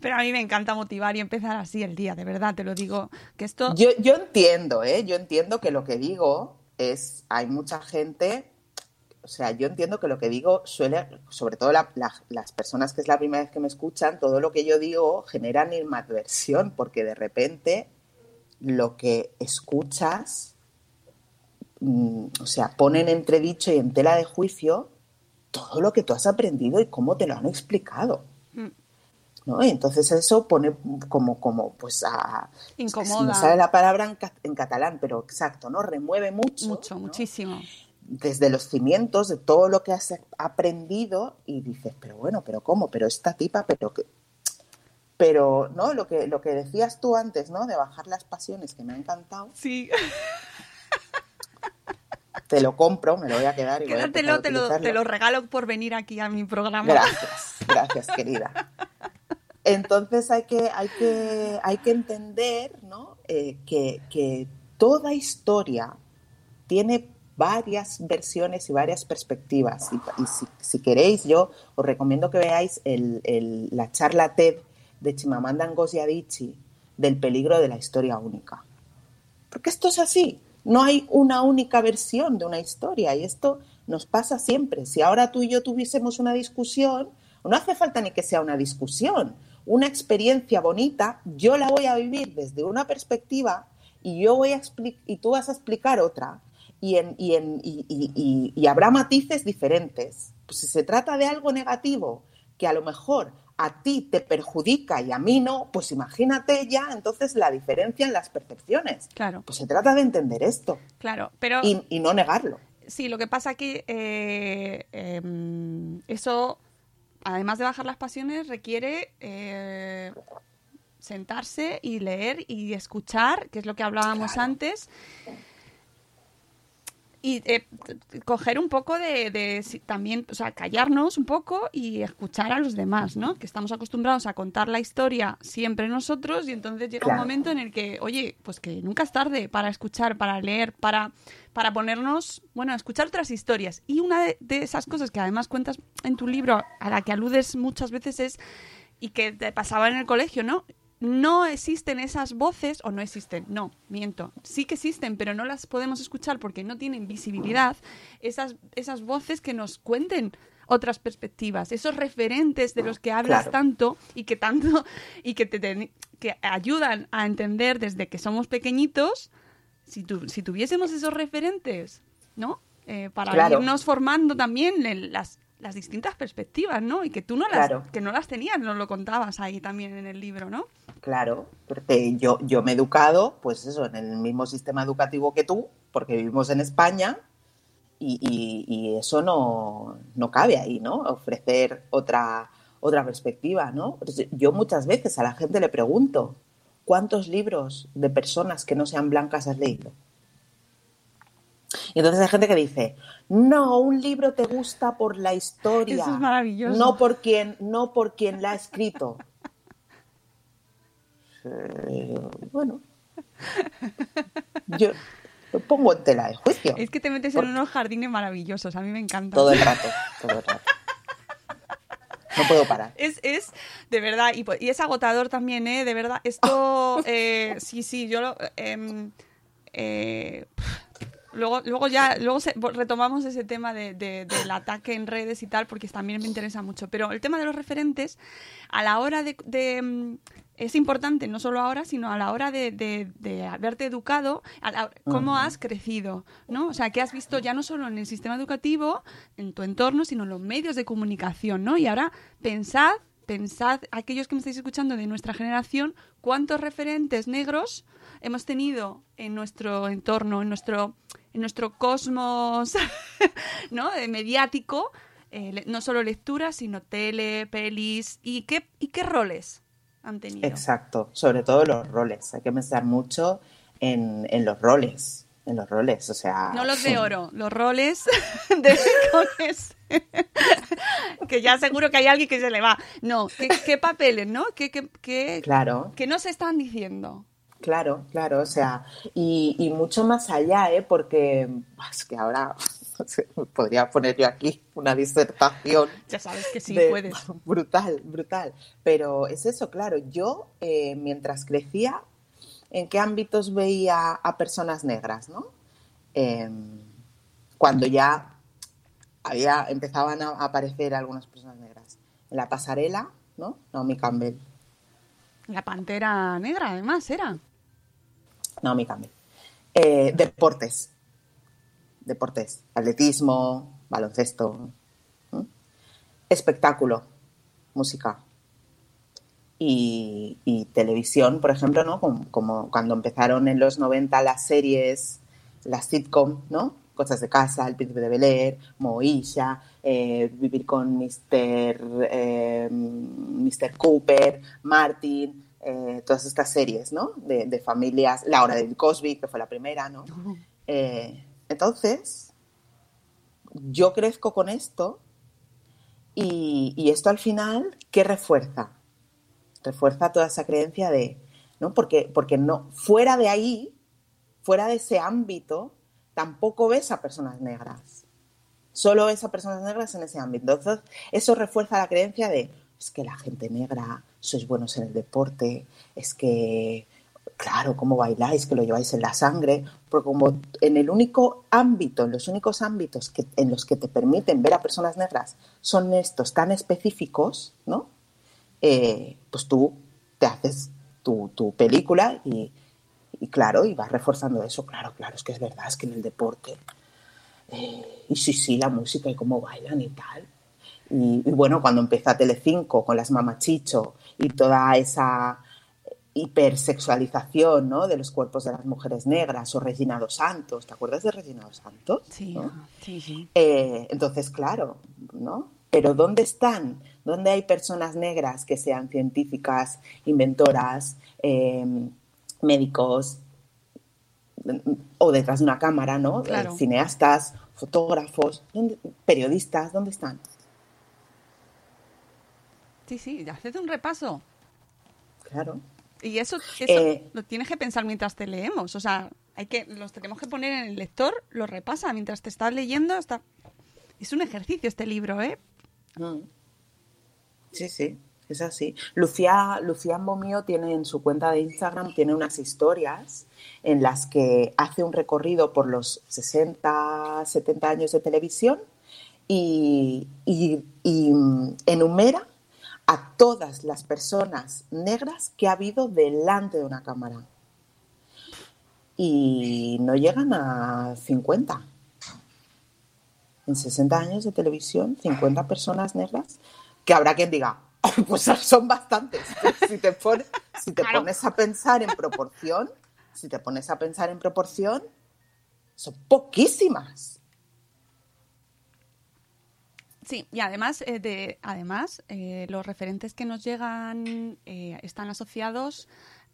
Pero a mí me encanta motivar y empezar así el día, de verdad, te lo digo. Que esto. Yo, yo entiendo, ¿eh? Yo entiendo que lo que digo es, hay mucha gente, o sea, yo entiendo que lo que digo suele, sobre todo la- la- las personas que es la primera vez que me escuchan, todo lo que yo digo genera animadversión, porque de repente lo que escuchas, mm, o sea, pone en entredicho y en tela de juicio todo lo que tú has aprendido y cómo te lo han explicado. Mm. ¿no? Y entonces eso pone como, como pues a... Incomoda. Me sale la palabra en catalán, pero exacto, ¿no? Remueve mucho. Mucho, muchísimo. Desde los cimientos de todo lo que has aprendido y dices, pero bueno, pero ¿cómo? Pero esta tipa, pero que... Pero, ¿no? Lo que, lo que decías tú antes, ¿no? De bajar las pasiones, que me ha encantado. Sí. Te lo compro, me lo voy a quedar y voy a Quédatelo, te lo, te lo regalo por venir aquí a mi programa. Gracias, gracias, querida. Entonces hay que, hay que, hay que entender ¿no? Eh, que, que toda historia tiene varias versiones y varias perspectivas. Y, si, queréis, yo os recomiendo que veáis el- la charla TED de Chimamanda Ngozi Adichie del peligro de la historia única. Porque esto es así. No hay una única versión de una historia y esto nos pasa siempre. Si ahora tú y yo tuviésemos una discusión, no hace falta ni que sea una discusión, una experiencia bonita, yo la voy a vivir desde una perspectiva y yo voy a y tú vas a explicar otra y, en- y en- y- y- y- y habrá matices diferentes. Pues si se trata de algo negativo que a lo mejor a ti te perjudica y a mí no, pues imagínate ya entonces la diferencia en las percepciones. Claro, Pues se trata de entender esto claro. Pero y, no negarlo. sí, lo que pasa que eh, em, eso, además de bajar las pasiones, requiere eh, sentarse y leer y escuchar, que es lo que hablábamos antes. Y eh, coger un poco de, de si- también, o sea, callarnos un poco y escuchar a los demás, ¿no? Que estamos acostumbrados a contar la historia siempre nosotros y entonces llega un momento en el que, oye, pues que nunca es tarde para escuchar, para leer, para, para ponernos, bueno, escuchar otras historias. Y una de, de esas cosas que además cuentas en tu libro, a la que aludes muchas veces es, y que te pasaba en el colegio, ¿no? No existen esas voces, o no existen, no, miento. Sí que existen, pero no las podemos escuchar porque no tienen visibilidad. Esas, esas voces que nos cuenten otras perspectivas, esos referentes de los que hablas Claro. tanto y que tanto y que te que ayudan a entender desde que somos pequeñitos. Si, tu- si tuviésemos esos referentes, ¿no? Eh, para Claro. irnos formando también en las, las distintas perspectivas, ¿no? Y que tú no las, Claro. que no las tenías, nos lo contabas ahí también en el libro, ¿no? Claro, porque yo, yo me he educado, pues eso, en el mismo sistema educativo que tú, porque vivimos en España y, y- y eso no, no cabe ahí, ¿no? Ofrecer otra, otra perspectiva, ¿no? Pues Yo muchas veces a la gente le pregunto, ¿cuántos libros de personas que no sean blancas has leído? Y entonces hay gente que dice, no, un libro te gusta por la historia, Eso es maravilloso. no por quien, no por quien la ha escrito. Eh, bueno, yo lo pongo en tela de juicio Es que te metes en unos jardines maravillosos, a mí me encanta. todo el rato, todo el rato. No puedo parar. Es, es, de verdad, y es agotador también, ¿eh? De verdad, esto, eh, sí, sí, yo lo... em, eh, luego, luego ya, luego se- retomamos ese tema de- de- del ataque en redes y tal, porque también me interesa mucho. Pero el tema de los referentes, a la hora de... de, mm, es importante, no solo ahora, sino a la hora de, haberte educado, a la- cómo has crecido, ¿no? O sea, que has visto ya no solo en el sistema educativo, en tu entorno, sino en los medios de comunicación, ¿no? Y ahora pensad, pensad, aquellos que me estáis escuchando de nuestra generación, cuántos referentes negros hemos tenido en nuestro entorno, en nuestro, en nuestro cosmos, ¿no? De mediático, eh, no solo lectura, sino tele, pelis, y qué, y qué roles han tenido. Exacto, sobre todo los roles. Hay que pensar mucho en, en los roles, en los roles, o sea... No los de oro, los roles de que ya seguro que hay alguien que se le va. No, ¿qué, qué papeles, no? ¿Qué, qué, qué, Claro, qué nos están diciendo? claro, claro, o sea, y, y mucho más allá, ¿eh? Porque bah, es que ahora Podría poner yo aquí una disertación. Ya sabes que sí de- puedes. Brutal, brutal. Pero es eso, claro. Yo, eh, mientras crecía, ¿en qué ámbitos veía a personas negras, no? Em, cuando ya había, empezaban a aparecer algunas personas negras. En la pasarela, ¿no? Naomi Campbell. La pantera negra, además, era. Naomi Campbell. Eh, deportes. Deportes. Atletismo, baloncesto. Espectáculo. Música. Y, y televisión, por ejemplo, ¿no? Como, como cuando empezaron en los 90 las series, las sitcom, ¿no? Cosas de casa, El Príncipe de Bel Air, Moisha, eh, Vivir con Mr. eh, Mr. Cooper, Martin, eh, todas estas series, ¿no? De, de familias, La Hora de Bill Cosby, que fue la primera, ¿no? Eh, entonces, yo crezco con esto y, y esto al final, ¿qué refuerza? Refuerza toda esa creencia de, ¿no? Porque, porque no, fuera de ahí, fuera de ese ámbito, tampoco ves a personas negras. Solo ves a personas negras en ese ámbito. Entonces, eso refuerza la creencia de, es que la gente negra, sois buenos en el deporte, es que, claro, cómo bailáis, que lo lleváis en la sangre, porque como en el único ámbito, en los únicos ámbitos que, en los que te permiten ver a personas negras son estos tan específicos, ¿no? Eh, pues tú te haces tu, tu película y, y claro, y vas reforzando eso. Claro, claro, es que es verdad, es que en el deporte. eh, y sí, sí, la música y cómo bailan y tal. Y, y bueno, cuando empieza Telecinco con las mamachicho y toda esa hipersexualización ¿no? de los cuerpos de las mujeres negras o Regina dos Santos, ¿te acuerdas de Regina dos Santos? Sí, ¿no? sí, sí. Eh, entonces, claro, ¿no? Pero ¿dónde están? ¿Dónde hay personas negras que sean científicas, inventoras, eh, médicos o detrás de una cámara, ¿no? Claro. Eh, cineastas, fotógrafos, ¿dónde- periodistas, ¿dónde están? Sí, sí, haced un repaso. Claro. Y eso, eso Eh, lo tienes que pensar mientras te leemos. O sea, hay que, los tenemos que poner en el lector, lo repasa mientras te estás leyendo. Está... Es un ejercicio este libro, ¿eh? Mm. Sí, sí, es así. Lucía, Lucía Momio tiene en su cuenta de Instagram tiene unas historias en las que hace un recorrido por los 60, 70 años de televisión y, y- mm, enumera a todas las personas negras que ha habido delante de una cámara. Y no llegan a 50 en 60 años de televisión, 50 personas negras, que habrá quien diga, "Oh, pues son bastantes. Si te, pones, si te Claro. pones a pensar en proporción, si te pones a pensar en proporción, son poquísimas. Sí, y además, eh, de, además eh, los referentes que nos llegan eh, están asociados,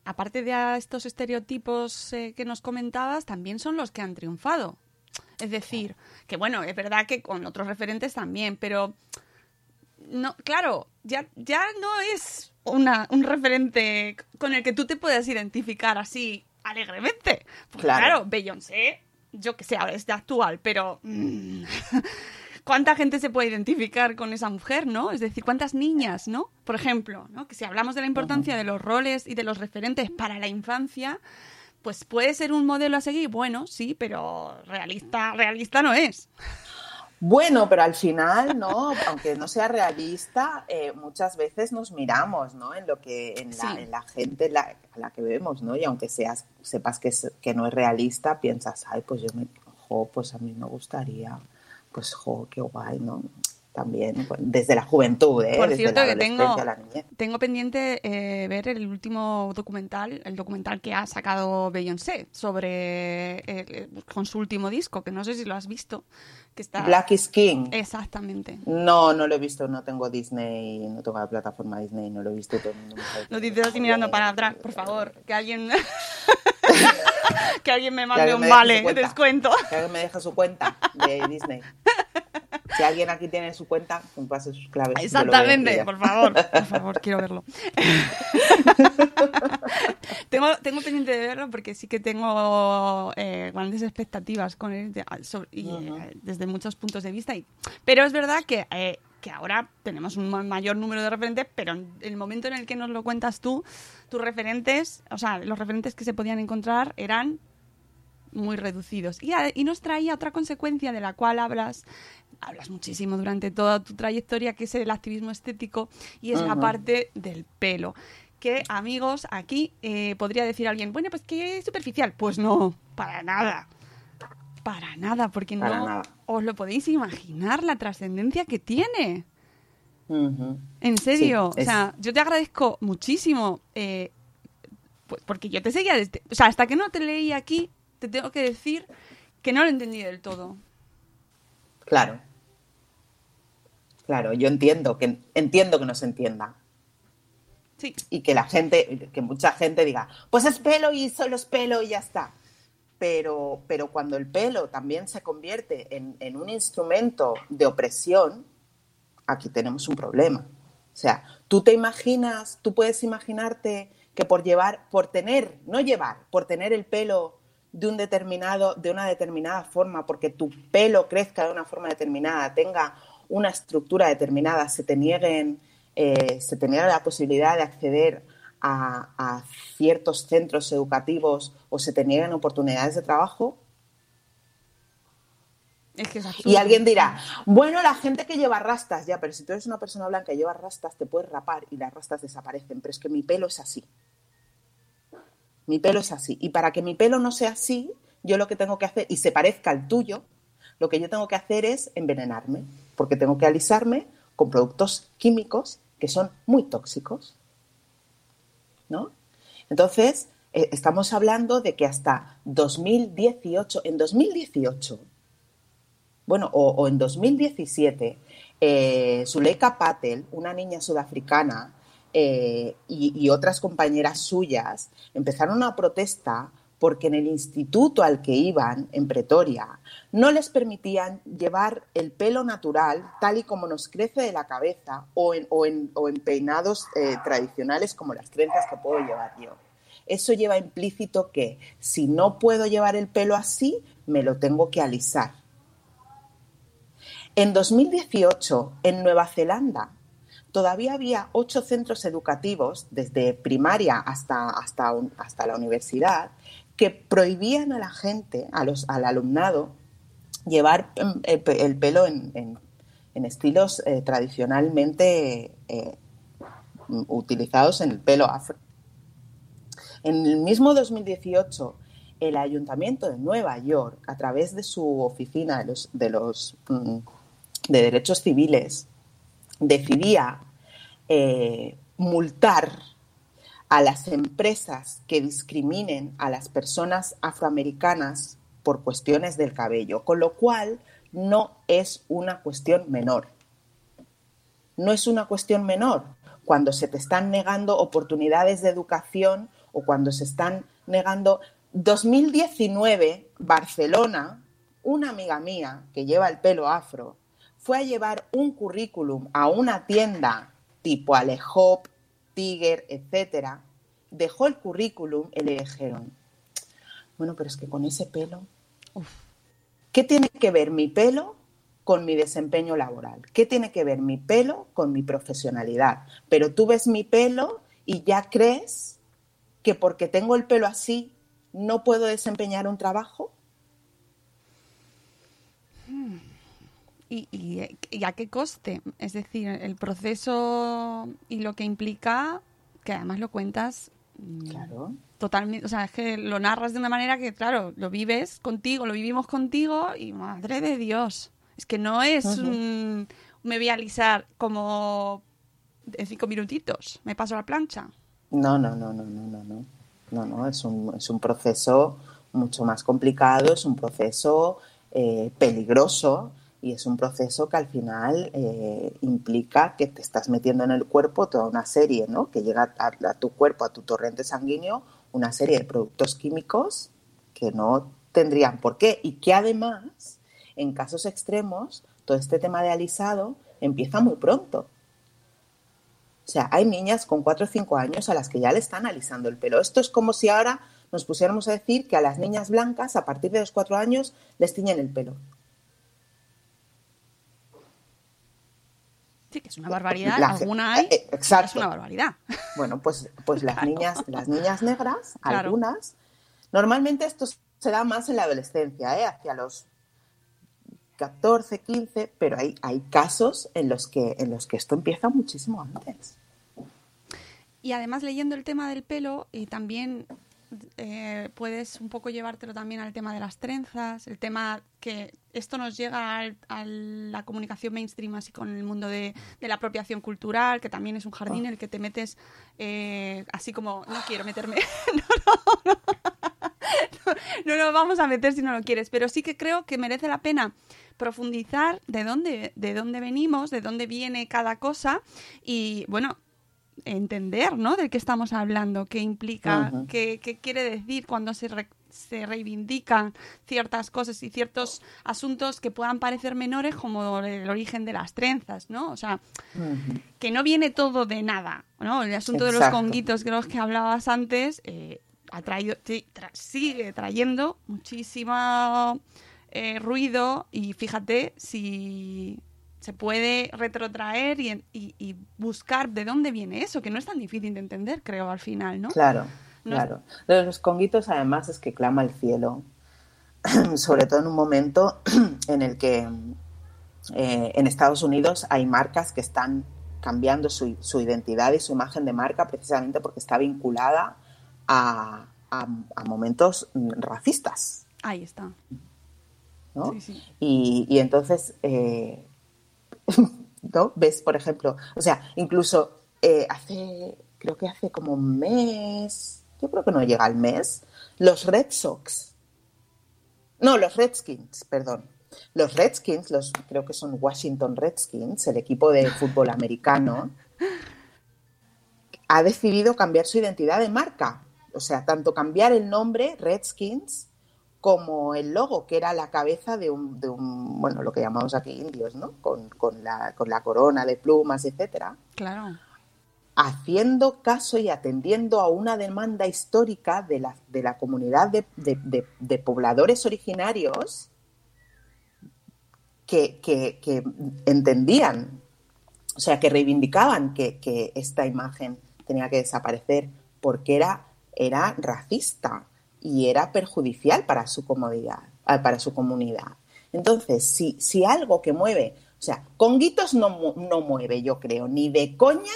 aparte de a estos estereotipos que nos comentabas, también son los que han triunfado. Es decir, que bueno, es verdad que con otros referentes también, pero no, claro, ya, ya no es una, un referente con el que tú te puedas identificar así alegremente. Pues Claro. claro, Beyoncé, yo que sé, ahora es de actual, pero mm, ¿cuánta gente se puede identificar con esa mujer, no? Es decir, ¿cuántas niñas, no? Por ejemplo, ¿no? Que si hablamos de la importancia de los roles y de los referentes para la infancia, pues puede ser un modelo a seguir, bueno, sí, pero realista, realista no es. Bueno, pero al final, ¿no? Aunque no sea realista, eh, muchas veces nos miramos, ¿no? En lo que, en la, Sí. en la gente la- a la que vemos, ¿no? Y aunque seas, sepas que, es- que no es realista, piensas, ay, pues yo me, jo, pues a mí me gustaría, pues, jo, qué guay, ¿no? También, desde la juventud, ¿eh? Por desde cierto, la que tengo, la tengo pendiente eh, ver el último documental, el documental que ha sacado Beyoncé sobre eh, eh, con su último disco, que no sé si lo has visto, que está Black is King. exactamente. No, no lo he visto, no tengo Disney, no tengo la plataforma Disney, no lo he visto. todo el mundo Lo dices así mirando para atrás, por favor, que alguien que alguien me mande un me vale descuento. Que alguien me deja su cuenta de Disney. Si alguien aquí tiene su cuenta, me pase sus claves. Exactamente, por favor, por favor, quiero verlo. tengo, tengo pendiente de verlo porque sí que tengo eh, grandes expectativas con él de- sobre- y, eh, desde muchos puntos de vista. Y, pero es verdad que, eh, que ahora tenemos un ma- mayor número de referentes, pero en el momento en el que nos lo cuentas tú, tus referentes, o sea, los referentes que se podían encontrar eran muy reducidos. Y, a- y nos traía otra consecuencia de la cual hablas, hablas muchísimo durante toda tu trayectoria, que es el activismo estético, y es la parte del pelo. Que, amigos, aquí eh, podría decir alguien, bueno, pues que es superficial. Pues no, para nada. Para nada, porque Para no nada. os lo podéis imaginar la trascendencia que tiene. En serio, Sí, o sea, yo te agradezco muchísimo, eh, pues porque yo te seguía desde, o sea, hasta que no te leí aquí, te tengo que decir que no lo entendí del todo. Claro. Claro, yo entiendo que entiendo que no se entienda. Sí. Y que la gente, que mucha gente diga, pues es pelo y solo es pelo y ya está. Pero, pero cuando el pelo también se convierte en, en un instrumento de opresión, aquí tenemos un problema. O sea, tú te imaginas, tú puedes imaginarte que por llevar, por tener, no llevar, por tener el pelo de un determinado, de una determinada forma, porque tu pelo crezca de una forma determinada, tenga una estructura determinada, se te nieguen, eh, se te niegue la posibilidad de acceder a, a ciertos centros educativos o se te nieguen oportunidades de trabajo, Es que es y alguien dirá, bueno, la gente que lleva rastas, ya, pero si tú eres una persona blanca y llevas rastas, te puedes rapar y las rastas desaparecen, pero es que mi pelo es así. Mi pelo es así. Y para que mi pelo no sea así, yo lo que tengo que hacer, y se parezca al tuyo, lo que yo tengo que hacer es envenenarme, porque tengo que alisarme con productos químicos que son muy tóxicos. ¿No? Entonces, eh, estamos hablando de que hasta 2018, en 2018, bueno, o, en 2017, eh, Zuleika Patel, una niña sudafricana, eh, y, otras compañeras suyas empezaron una protesta porque en el instituto al que iban, en Pretoria, no les permitían llevar el pelo natural tal y como nos crece de la cabeza o en, o en- o en peinados eh, tradicionales como las trenzas que puedo llevar yo. Eso lleva implícito que si no puedo llevar el pelo así, me lo tengo que alisar. En 2018, en Nueva Zelanda, todavía había ocho centros educativos, desde primaria hasta, hasta, hasta la universidad, que prohibían a la gente, a los, al alumnado, llevar em, el, pe- el pelo en, estilos eh, tradicionalmente eh, mm, utilizados en el pelo afro. En el mismo 2018, el Ayuntamiento de Nueva York, a través de su oficina de los, de, mm, de derechos civiles, decidía eh, multar a las empresas que discriminen a las personas afroamericanas por cuestiones del cabello, con lo cual no es una cuestión menor. No es una cuestión menor cuando se te están negando oportunidades de educación o cuando se están negando 2019 Barcelona, una amiga mía que lleva el pelo afro fue a llevar un currículum a una tienda tipo Alehop, Tiger, etcétera, dejó el currículum y le dijeron, bueno, pero es que con ese pelo, ¿qué tiene que ver mi pelo con mi desempeño laboral? ¿Qué tiene que ver mi pelo con mi profesionalidad? Pero tú ves mi pelo y ya crees que porque tengo el pelo así no puedo desempeñar un trabajo. ¿Y, y, y a qué coste? Es decir, el proceso y lo que implica, que además lo cuentas mm, Claro. totalmente, o sea, es que lo narras de una manera que, claro, lo vives contigo, lo vivimos contigo y madre de Dios. Es que no es un, me voy a alisar como en cinco minutitos, me paso la plancha. No, no, no, no, no, no, no. No, no, es un, es un proceso mucho más complicado, es un proceso eh, peligroso y es un proceso que al final eh, implica que te estás metiendo en el cuerpo toda una serie, ¿no? Que llega a, a tu cuerpo, a tu torrente sanguíneo, una serie de productos químicos que no tendrían por qué y que además, en casos extremos, todo este tema de alisado empieza muy pronto. O sea, hay niñas con 4 o 5 años a las que ya le están alisando el pelo. Esto es como si ahora nos pusiéramos a decir que a las niñas blancas a partir de los 4 años les tiñen el pelo. Sí, que es una barbaridad. La- Alguna hay. eh, exacto. Es una barbaridad. Bueno, pues, pues las niñas, las niñas negras, Claro. algunas, normalmente esto se da más en la adolescencia, ¿eh? hacia los 14, 15, pero hay, hay casos en los que en los que esto empieza muchísimo antes. Y además leyendo el tema del pelo, y también eh, puedes un poco llevártelo también al tema de las trenzas, el tema que esto nos llega al- a la comunicación mainstream así con el mundo de, de la apropiación cultural, que también es un jardín en el que te metes eh, así como, no quiero meterme, no, no, no, no nos vamos a meter si no lo quieres, pero sí que creo que merece la pena profundizar de dónde, de dónde venimos, de dónde viene cada cosa y bueno, entender, ¿no? De qué estamos hablando, qué implica, qué, qué quiere decir cuando se, re- se reivindican ciertas cosas y ciertos asuntos que puedan parecer menores como el origen de las trenzas, ¿no? O sea, que no viene todo de nada, ¿no? El asunto de los conguitos que los que hablabas antes eh, ha traído, tra- sigue trayendo muchísimo eh, ruido y fíjate si se puede retrotraer y, y- y buscar de dónde viene eso, que no es tan difícil de entender, creo, al final, ¿no? Claro, No claro. De los conguitos además es que clama el cielo, sobre todo en un momento en el que eh, en Estados Unidos hay marcas que están cambiando su, su identidad y su imagen de marca precisamente porque está vinculada a, a- a momentos racistas. Ahí está. ¿no? Sí, sí. Y, y entonces, eh, ¿no? Ves, por ejemplo, o sea, incluso eh, hace, creo que hace como un mes, yo creo que no llega al mes, los Red Sox, no, los Redskins, perdón. Los Redskins, los, creo que son Washington Redskins, el equipo de fútbol americano, ha decidido cambiar su identidad de marca. O sea, tanto cambiar el nombre Redskins como el logo, que era la cabeza de un, de un bueno, lo que llamamos aquí indios, ¿no? Con, con la, con la corona de plumas, etcétera, Claro. haciendo caso y atendiendo a una demanda histórica de la, de la comunidad de, de- pobladores originarios que, que- que entendían, o sea, que reivindicaban que, que esta imagen tenía que desaparecer porque era, era racista y era perjudicial para su comodidad, ah, para su comunidad. Entonces, si, si algo que mueve, o sea, Conguitos no, no mueve, yo creo, ni de coña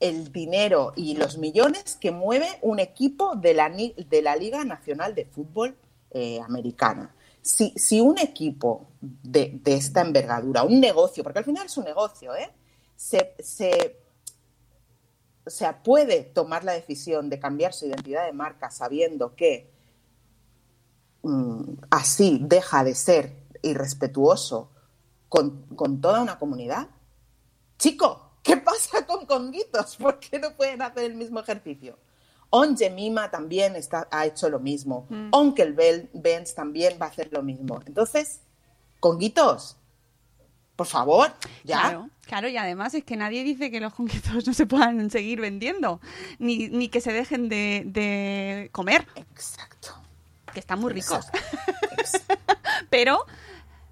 el dinero y los millones que mueve un equipo de la, de la Liga Nacional de Fútbol eh, Americana. Si, si un equipo de, de esta envergadura, un negocio, porque al final es un negocio, ¿eh? se, se, o sea, puede tomar la decisión de cambiar su identidad de marca sabiendo que mm, así deja de ser irrespetuoso con, con toda una comunidad. Chico, ¿qué pasa con Conguitos? ¿Por qué no pueden hacer el mismo ejercicio? On Jemima también está, ha hecho lo mismo. Mm. Onkel Bel- Benz también va a hacer lo mismo. Entonces, Conguitos, por favor, ya. Claro, claro, y además es que nadie dice que los conguitos no se puedan seguir vendiendo, ni, ni que se dejen de, de comer, Exacto. Que están muy ricos. Pero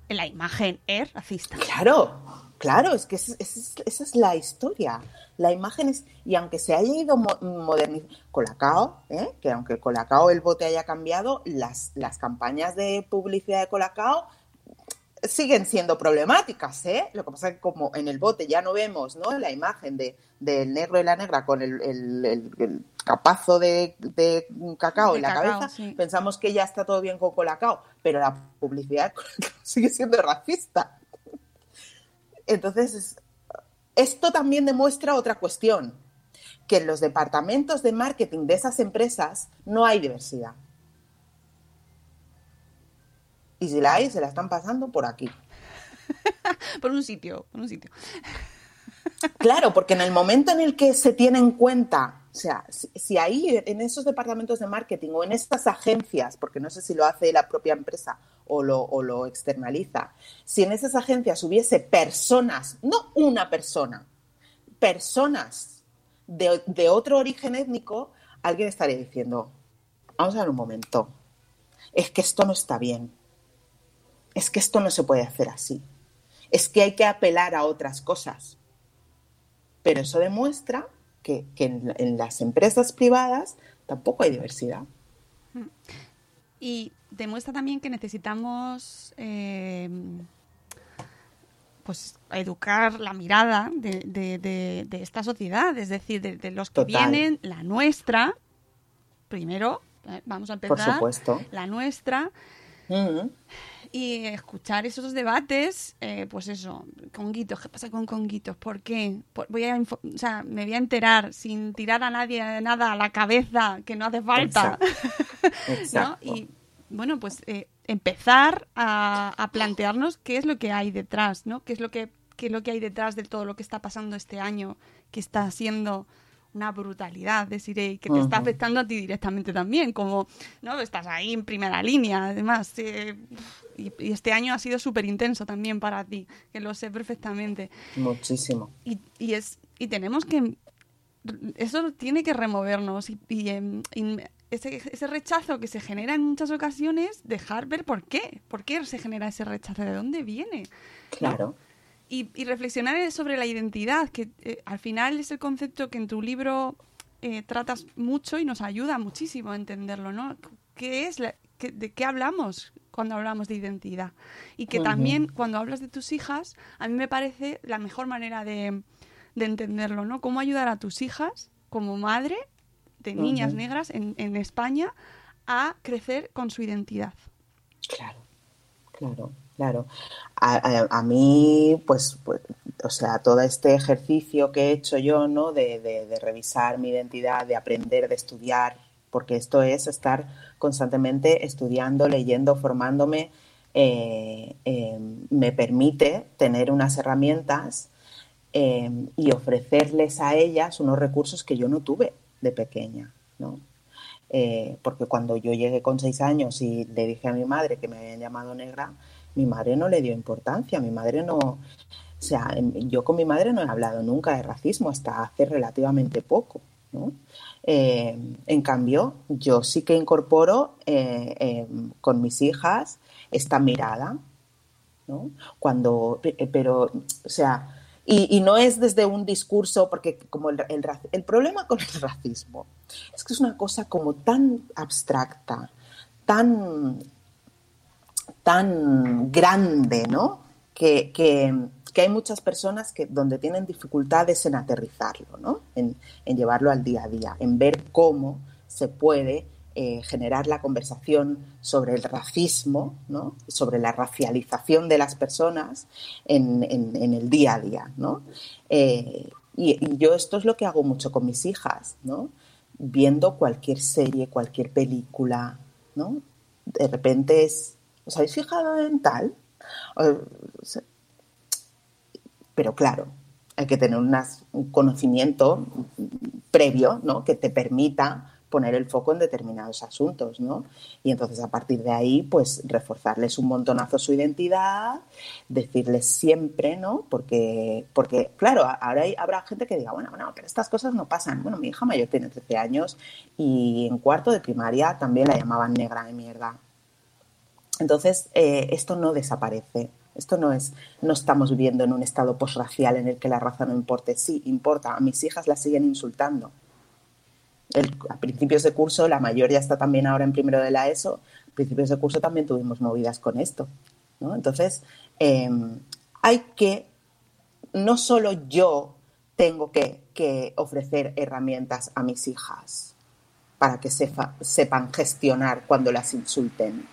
la imagen es racista. Claro, claro, es que esa, es, esa es la historia. La imagen es, y aunque se haya ido mo- modernizando, Colacao, ¿eh? que aunque Colacao el bote haya cambiado, las, las campañas de publicidad de Colacao siguen siendo problemáticas, ¿eh? Lo que pasa es que como en el bote ya no vemos, ¿no? La imagen de, del negro y la negra con el, el- el- el capazo de, de cacao De en la cacao, cabeza, sí. pensamos que ya está todo bien con Colacao, pero la publicidad sigue siendo racista. Entonces, es- esto también demuestra otra cuestión, que en los departamentos de marketing de esas empresas no hay diversidad. Y si la hay, se la están pasando por aquí. Por un sitio, por un sitio. Claro, porque en el momento en el que se tiene en cuenta, o sea, si, ahí en esos departamentos de marketing o en estas agencias, porque no sé si lo hace la propia empresa o lo, o lo externaliza. Si en esas agencias hubiese personas, no una persona, personas de, de otro origen étnico, alguien estaría diciendo, vamos a ver un momento, es que esto no está bien, es que esto no se puede hacer así, es que hay que apelar a otras cosas. Pero eso demuestra que, que en, en las empresas privadas tampoco hay diversidad. Y demuestra también que necesitamos eh, pues educar la mirada de, de- de- de esta sociedad, es decir, de, los que Total. vienen, la nuestra, primero, eh, vamos a Por empezar, supuesto. la nuestra, Mm, y escuchar esos debates, eh, pues eso, conguitos, ¿qué pasa con conguitos? ¿Por qué? Por- voy a o sea, me voy a enterar sin tirar a nadie nada a la cabeza que no hace falta. ¿no? Exacto. Y bueno, pues eh, empezar a, a plantearnos qué es lo que hay detrás, ¿no? ¿Qué es lo que qué es lo que hay detrás de todo lo que está pasando este año, que está siendo una brutalidad, deciré, y que te está afectando a ti directamente también, como, ¿no? Estás ahí en primera línea, además, eh, y, y este año ha sido súper intenso también para ti, que lo sé perfectamente. Muchísimo. Y, y es y tenemos que eso tiene que removernos y, y, em, y ese, ese rechazo que se genera en muchas ocasiones dejar ver por qué por qué se genera ese rechazo de dónde viene Claro. Y, y reflexionar sobre la identidad que eh, al final es el concepto que en tu libro eh, tratas mucho y nos ayuda muchísimo a entenderlo no qué es la- qué- de qué hablamos cuando hablamos de identidad y que también cuando hablas de tus hijas a mí me parece la mejor manera de, de entenderlo no cómo ayudar a tus hijas como madre de niñas negras en, en España a crecer con su identidad. Claro, claro, claro. A, mí, pues, pues, o sea, todo este ejercicio que he hecho yo, ¿no? De, de- revisar mi identidad, de aprender, de estudiar, porque esto es estar constantemente estudiando, leyendo, formándome, eh, eh, me permite tener unas herramientas eh, y ofrecerles a ellas unos recursos que yo no tuve de pequeña, ¿no? Porque cuando yo llegué con seis años y le dije a mi madre que me habían llamado negra, mi madre no le dio importancia, mi madre no, o sea, em, yo con mi madre no he hablado nunca de racismo hasta hace relativamente poco, ¿no? Eh, en cambio, yo sí que incorporo eh, eh, con mis hijas esta mirada, ¿no? Cuando, pe- pero, o sea, y, no es desde un discurso, porque como el, el, el problema con el racismo es que es una cosa como tan abstracta, tan, tan grande, ¿no? Que, que- hay muchas personas que donde tienen dificultades en aterrizarlo, ¿no? En, llevarlo al día a día, en ver cómo se puede eh, generar la conversación sobre el racismo, ¿no? sobre la racialización de las personas en, en- en el día a día. ¿no? Eh, y, y yo esto es lo que hago mucho con mis hijas, ¿no? viendo cualquier serie, cualquier película, ¿no? de repente es, ¿os habéis fijado en tal? Pero claro, hay que tener unas- un conocimiento previo, ¿no? Que te permita poner el foco en determinados asuntos, ¿no? Y entonces a partir de ahí, pues reforzarles un montonazo su identidad, decirles siempre, ¿no? Porque, porque claro, ahora hay- habrá gente que diga, bueno, bueno, pero estas cosas no pasan. Bueno, mi hija mayor tiene 13 años y en cuarto de primaria también la llamaban negra de mierda. Entonces, eh, esto no desaparece. Esto no es, no estamos viviendo en un estado posracial en el que la raza no importe. Sí, importa. A mis hijas las siguen insultando. A principios de curso, la mayor ya está también ahora en primero de la ESO. A principios de curso también tuvimos movidas con esto. ¿no? Entonces, eh, hay que, no solo yo tengo que, ofrecer herramientas a mis hijas para que sepa- sepan gestionar cuando las insulten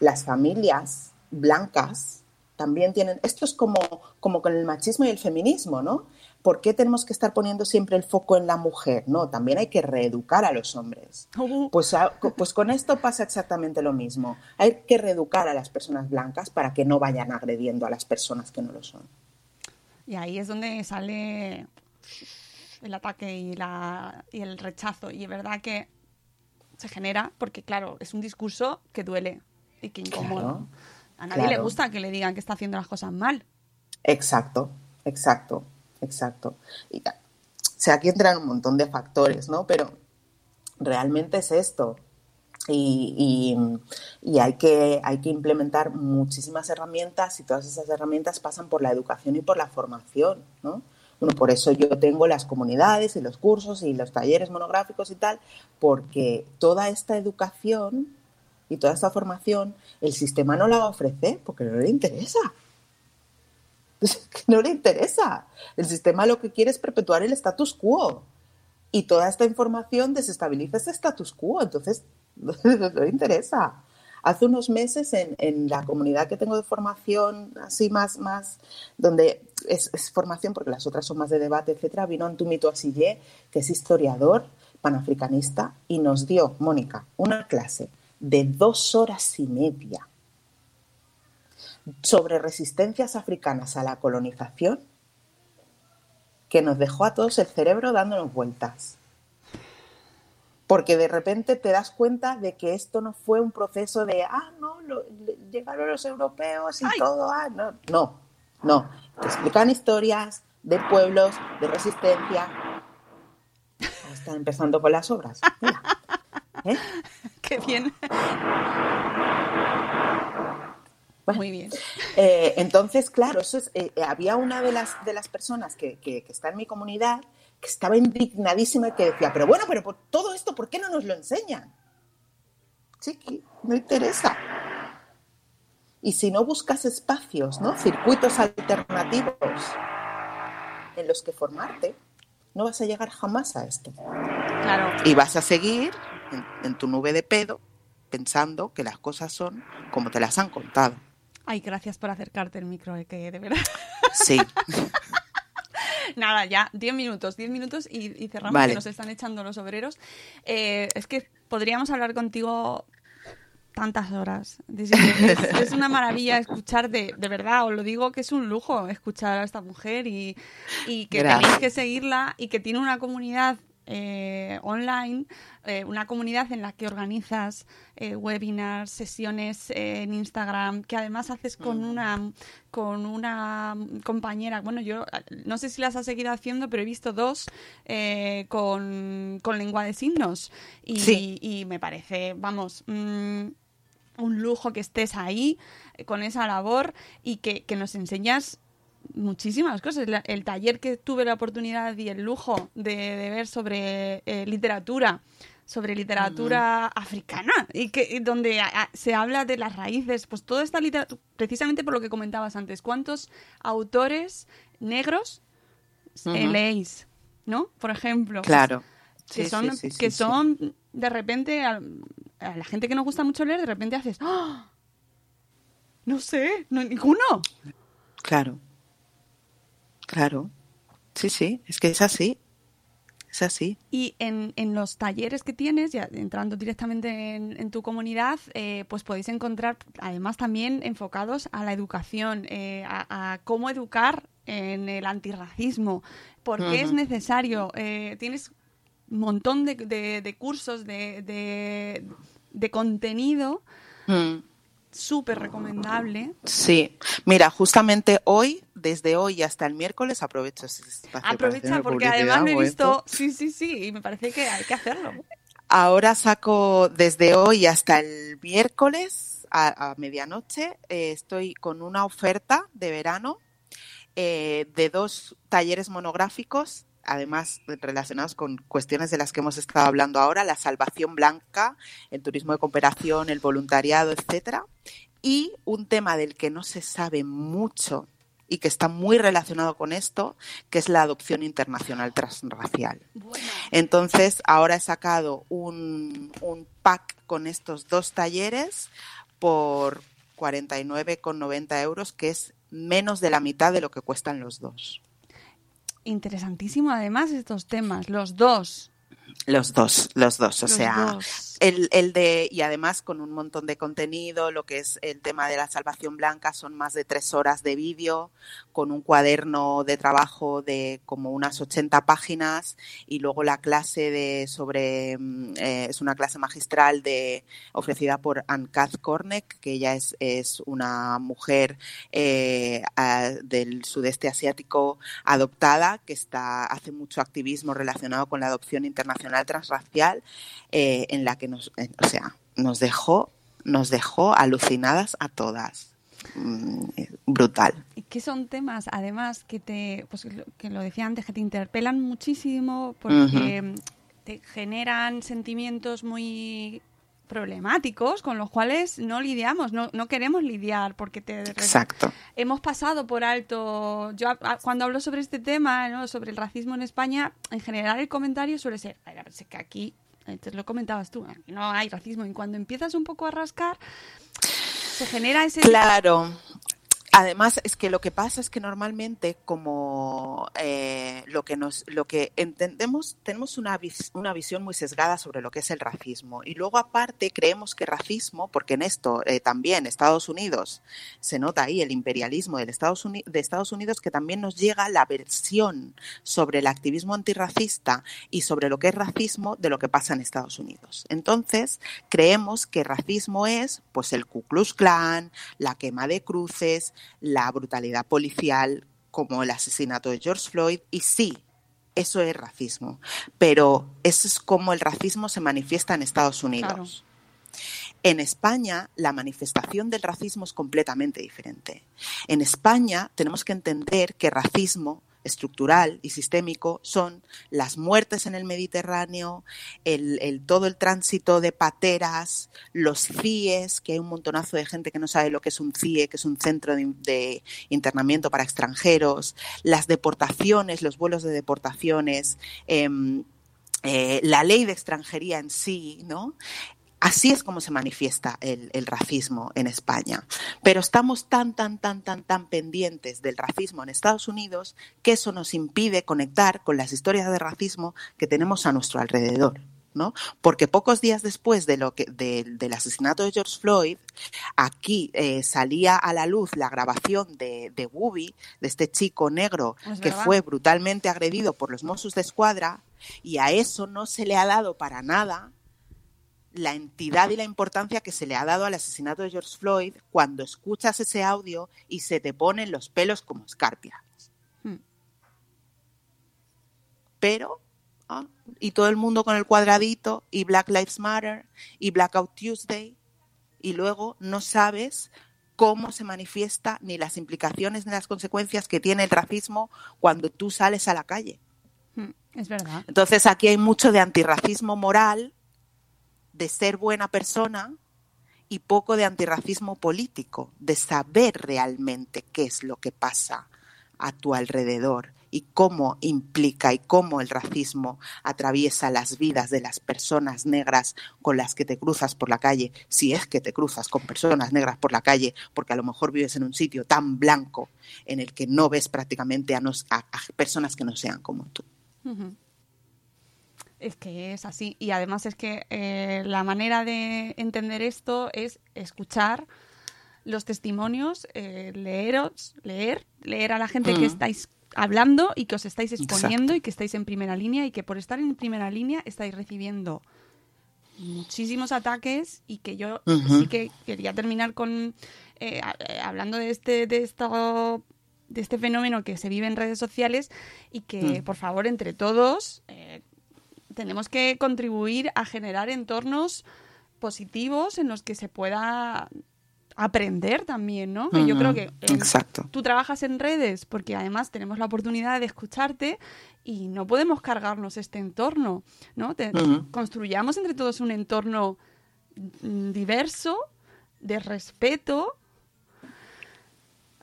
las familias blancas también tienen, esto es como, como con el machismo y el feminismo, ¿no? ¿Por qué tenemos que estar poniendo siempre el foco en la mujer? No, también hay que reeducar a los hombres. Pues, a- pues con esto pasa exactamente lo mismo. Hay que reeducar a las personas blancas para que no vayan agrediendo a las personas que no lo son. Y ahí es donde sale el ataque y, la, y el rechazo. Y es verdad que se genera, porque claro, es un discurso que duele. Y. Claro, A nadie le gusta que le digan que está haciendo las cosas mal. Exacto, exacto, exacto. Y, o sea, aquí entran un montón de factores, ¿no? Pero realmente es esto. Y, y- y hay, que, hay que implementar muchísimas herramientas y todas esas herramientas pasan por la educación y por la formación, ¿no? Bueno, por eso yo tengo las comunidades y los cursos y los talleres monográficos y tal, porque toda esta educación y toda esta formación el sistema no la va a ofrecer porque no le interesa. No le interesa. El sistema lo que quiere es perpetuar el status quo. Y toda esta información desestabiliza ese status quo. Entonces, no le interesa. Hace unos meses en, la comunidad que tengo de formación, así más, más donde es, es formación, porque las otras son más de debate, etcétera, vino Antumito Asillé, que es historiador panafricanista, y nos dio, Mónica, una clase de dos horas y media sobre resistencias africanas a la colonización que nos dejó a todos el cerebro dándonos vueltas. Porque de repente te das cuenta de que esto no fue un proceso de, ah, no, lo- llegaron los europeos y Ay. todo, ah, no, no, no. Te explican historias de pueblos, de resistencia. Están empezando con las obras. Mira. ¿Eh? Qué bien. Bueno, Muy bien. Eh, entonces, claro, eso es, eh, había una de las, de las personas que, que- que está en mi comunidad que estaba indignadísima y que decía, pero bueno, pero por todo esto, ¿por qué no nos lo enseñan? Chiqui, no interesa. Y si no buscas espacios, ¿no? Circuitos alternativos en los que formarte, no vas a llegar jamás a esto. Claro. Y vas a seguir en, en tu nube de pedo pensando que las cosas son como te las han contado. Ay, gracias por acercarte el micro, eh, que de verdad. Sí. Nada, ya, 10 minutos, 10 minutos y, y cerramos Vale. que nos están echando los obreros. Eh, es que podríamos hablar contigo tantas horas. Es, una maravilla escuchar de, de verdad, os lo digo que es un lujo escuchar a esta mujer y, y que Gracias. tenéis que seguirla y que tiene una comunidad eh, online, eh, una comunidad en la que organizas eh, webinars, sesiones en Instagram, que además haces con una con una compañera. Bueno, yo no sé si las has seguido haciendo, pero he visto dos con, con lengua de signos y, Sí. y me parece, vamos. mm, un lujo que estés ahí con esa labor y que, que nos enseñas muchísimas cosas. La- El taller que tuve la oportunidad y el lujo de, de ver sobre eh, literatura, sobre literatura africana, y que y donde a- a- se habla de las raíces, pues toda esta literatura, precisamente por lo que comentabas antes, ¿cuántos autores negros eh, leéis? ¿No? Por ejemplo. Claro. que son, sí, sí, sí, que son de repente, a, a la gente que nos gusta mucho leer, de repente haces, ¡Ah! no sé, no, ninguno. Claro. Claro. Sí, sí, es que es así. Es así. Y en, en los talleres que tienes, ya entrando directamente en, en tu comunidad, eh, pues podéis encontrar, además también enfocados a la educación, eh, a, a cómo educar en el antirracismo, por qué es necesario. Eh, tienes un montón de, de- de cursos, de, de, de contenido Mm, súper recomendable. Sí. Mira, justamente hoy, desde hoy hasta el miércoles, aprovecho ese espacio. Aprovecha porque además me he visto, sí, sí, sí, y me parece que hay que hacerlo. Ahora saco desde hoy hasta el miércoles a, a medianoche. eh, estoy con una oferta de verano eh, de dos talleres monográficos, además relacionados con cuestiones de las que hemos estado hablando ahora, la salvación blanca, el turismo de cooperación, el voluntariado, etcétera, y un tema del que no se sabe mucho y que está muy relacionado con esto, que es la adopción internacional transracial. Bueno, Entonces, ahora he sacado un, un pack con estos dos talleres por 49,90 euros, que es menos de la mitad de lo que cuestan los dos. Interesantísimo además estos temas, los dos. Los dos, los dos, o Los sea, dos. El, el de, y además con un montón de contenido, lo que es el tema de la salvación blanca son más de tres horas de vídeo, con un cuaderno de trabajo de como unas 80 páginas, y luego la clase de sobre, mm, eh, es una clase magistral de, ofrecida por Anne-Kath Kornek, que ella es, es una mujer eh, a- del sudeste asiático adoptada, que está, hace mucho activismo relacionado con la adopción internacional transracial, eh, en la que nos, eh, o sea, nos dejó, nos dejó alucinadas a todas. Mm, eh, brutal. Y que son temas, además, que te, pues que lo decía antes, que te interpelan muchísimo porque te generan sentimientos muy problemáticos con los cuales no lidiamos, no, no queremos lidiar porque te Exacto. hemos pasado por alto. Yo cuando hablo sobre este tema, ¿no? sobre el racismo en España, en general el comentario suele ser, "Ay, a ver, es que aquí, antes lo comentabas tú, aquí no hay racismo. Y cuando empiezas un poco a rascar, se genera ese... Claro. Además, es que lo que pasa es que normalmente, como eh, lo que nos, lo que entendemos, tenemos una, una visión muy sesgada sobre lo que es el racismo. Y luego, aparte, creemos que racismo, porque en esto eh, también Estados Unidos se nota ahí el imperialismo del Estados de Estados Unidos, que también nos llega la versión sobre el activismo antirracista y sobre lo que es racismo de lo que pasa en Estados Unidos. Entonces, creemos que racismo es pues el Ku Klux Klan, la quema de cruces, la brutalidad policial como el asesinato de George Floyd y sí, eso es racismo, pero eso es como el racismo se manifiesta en Estados Unidos. En España, la manifestación del racismo es completamente diferente. En España, tenemos que entender que racismo estructural y sistémico son las muertes en el Mediterráneo, el, todo el tránsito de pateras, los CIEs, que hay un montonazo de gente que no sabe lo que es un CIE, que es un centro de, de internamiento para extranjeros, las deportaciones, los vuelos de deportaciones, em, eh, la ley de extranjería en sí, ¿no? Así es como se manifiesta el, el racismo en España. Pero estamos tan, tan, tan, tan, tan pendientes del racismo en Estados Unidos que eso nos impide conectar con las historias de racismo que tenemos a nuestro alrededor. ¿no? Porque pocos días después de lo que, de- del asesinato de George Floyd, aquí eh, salía a la luz la grabación de, de Whoopi, de este chico negro Es que verdad. fue brutalmente agredido por los Mossos de Escuadra, y a eso no se le ha dado para nada la entidad y la importancia que se le ha dado al asesinato de George Floyd cuando escuchas ese audio y se te ponen los pelos como escarpia. Hmm. Pero, ah, y todo el mundo con el cuadradito, y Black Lives Matter, y Blackout Tuesday, y luego no sabes cómo se manifiesta ni las implicaciones ni las consecuencias que tiene el racismo cuando tú sales a la calle. Mm, Es verdad. Entonces aquí hay mucho de antirracismo moral, de ser buena persona y poco de antirracismo político, de saber realmente qué es lo que pasa a tu alrededor y cómo implica y cómo el racismo atraviesa las vidas de las personas negras con las que te cruzas por la calle, si es que te cruzas con personas negras por la calle, porque a lo mejor vives en un sitio tan blanco en el que no ves prácticamente a, personas que no sean como tú. Es que es así. Y además es que eh, la manera de entender esto es escuchar los testimonios, eh, leeros, leer, leer a la gente que Mm. estáis hablando y que os estáis exponiendo Exacto. y que estáis en primera línea y que por estar en primera línea estáis recibiendo muchísimos ataques y que yo sí que quería terminar con eh, eh, hablando de este de esto de este fenómeno que se vive en redes sociales y que Mm. por favor entre todos eh, tenemos que contribuir a generar entornos positivos en los que se pueda aprender también, ¿no? Que yo creo que en- Exacto. tú trabajas en redes porque además tenemos la oportunidad de escucharte y no podemos cargarnos este entorno, ¿no? Te-. Construyamos entre todos un entorno mm, diverso, de respeto, eh,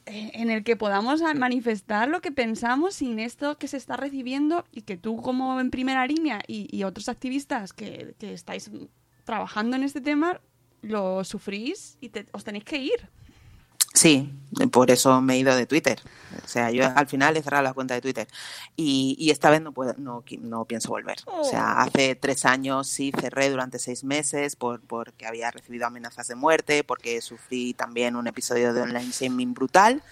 en el que podamos manifestar lo que pensamos sin esto que se está recibiendo y que tú como en primera línea y, y otros activistas que, que estáis trabajando en este tema lo sufrís y te- os tenéis que ir. Sí, por eso me he ido de Twitter. O sea, yo al final he cerrado la cuenta de Twitter y, y esta vez no puedo, no, no pienso volver. O sea, hace tres años sí cerré durante seis meses por, porque había recibido amenazas de muerte, porque sufrí también un episodio de online shaming brutal,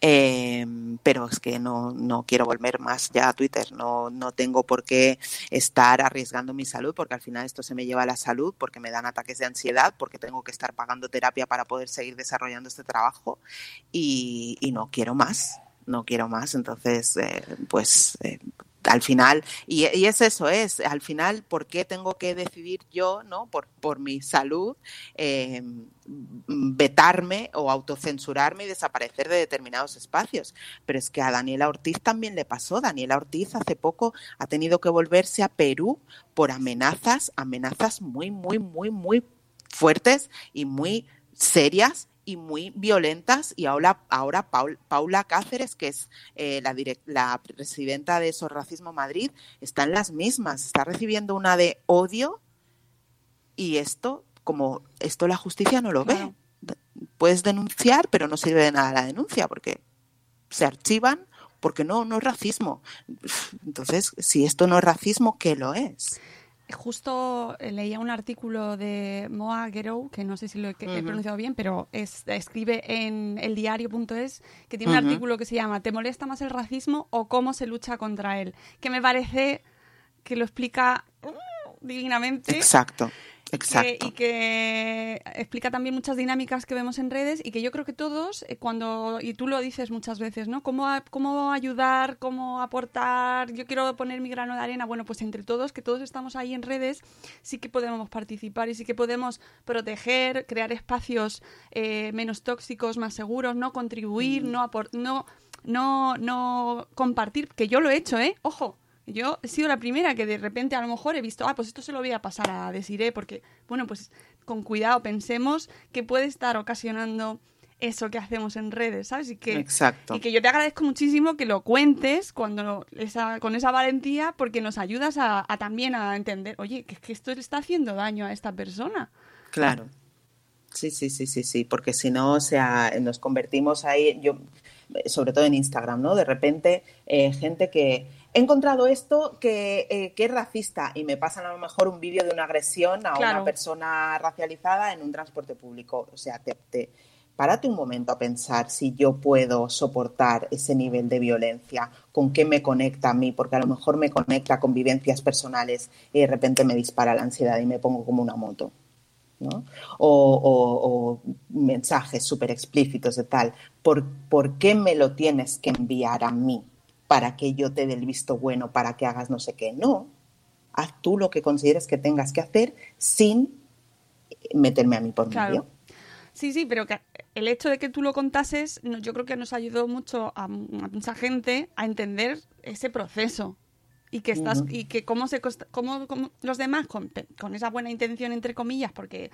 eh, pero es que no, no quiero volver más ya a Twitter. No, no tengo por qué estar arriesgando mi salud, porque al final esto se me lleva a la salud, porque me dan ataques de ansiedad, porque tengo que estar pagando terapia para poder seguir desarrollando este trabajo y, no quiero más, no quiero más. Entonces, eh, pues eh, al final, y, y es eso, es al final, ¿por qué tengo que decidir yo, no? Por, por mi salud, eh, vetarme o autocensurarme y desaparecer de determinados espacios. Pero es que a Daniela Ortiz también le pasó. Daniela Ortiz hace poco ha tenido que volverse a Perú por amenazas, amenazas muy, muy, muy, muy fuertes y muy serias y muy violentas y ahora, ahora Paul- Paula Cáceres, que es eh, la, direc- la presidenta de Eso Racismo Madrid, está en las mismas, está recibiendo una de odio y esto, como esto la justicia no lo Claro. ve. Puedes denunciar, pero no sirve de nada la denuncia porque se archivan porque no, no es racismo. Entonces, si esto no es racismo, ¿qué lo es? Justo eh, leía un artículo de Moa Guerou, que no sé si lo he, he pronunciado bien, pero es, escribe en eldiario.es que tiene un artículo que se llama ¿Te molesta más el racismo o cómo se lucha contra él? Que me parece que lo explica uh, divinamente. Exacto, exacto. y que explica también muchas dinámicas que vemos en redes y que yo creo que todos, eh, cuando, y tú lo dices muchas veces, ¿no? ¿Cómo, a- cómo ayudar, cómo aportar, yo quiero poner mi grano de arena, bueno, pues entre todos, que todos estamos ahí en redes, sí que podemos participar y sí que podemos proteger, crear espacios eh, menos tóxicos, más seguros, no contribuir, no, apor- no, no, no compartir, que yo lo he hecho, ¿eh? Ojo, yo he sido la primera que de repente a lo mejor he visto, ah, pues esto se lo voy a pasar a Desiree, porque, bueno, pues con cuidado pensemos que puede estar ocasionando eso que hacemos en redes, ¿sabes? Y que, Exacto. y que yo te agradezco muchísimo que lo cuentes cuando esa, con esa valentía, porque nos ayudas a, a también a entender, oye, que, que esto le está haciendo daño a esta persona. Claro. Sí, sí, sí, sí, sí, porque si no, o sea, nos convertimos ahí, yo, sobre todo en Instagram, ¿no? De repente, eh, gente que he encontrado esto que, eh, que es racista y me pasan a lo mejor un vídeo de una agresión a Claro. una persona racializada en un transporte público. O sea, te, te- párate un momento a pensar si yo puedo soportar ese nivel de violencia, con qué me conecta a mí, porque a lo mejor me conecta con vivencias personales y de repente me dispara la ansiedad y me pongo como una moto. ¿no? O, o- o mensajes súper explícitos de tal, ¿por, ¿por qué me lo tienes que enviar a mí para que yo te dé el visto bueno, para que hagas no sé qué? No, haz tú lo que consideres que tengas que hacer sin meterme a mí por Claro. medio. Sí, sí, pero que el hecho de que tú lo contases, yo creo que nos ayudó mucho a mucha gente a entender ese proceso. Y que estás, y que cómo se cómo, cómo los demás, con, con esa buena intención, entre comillas, porque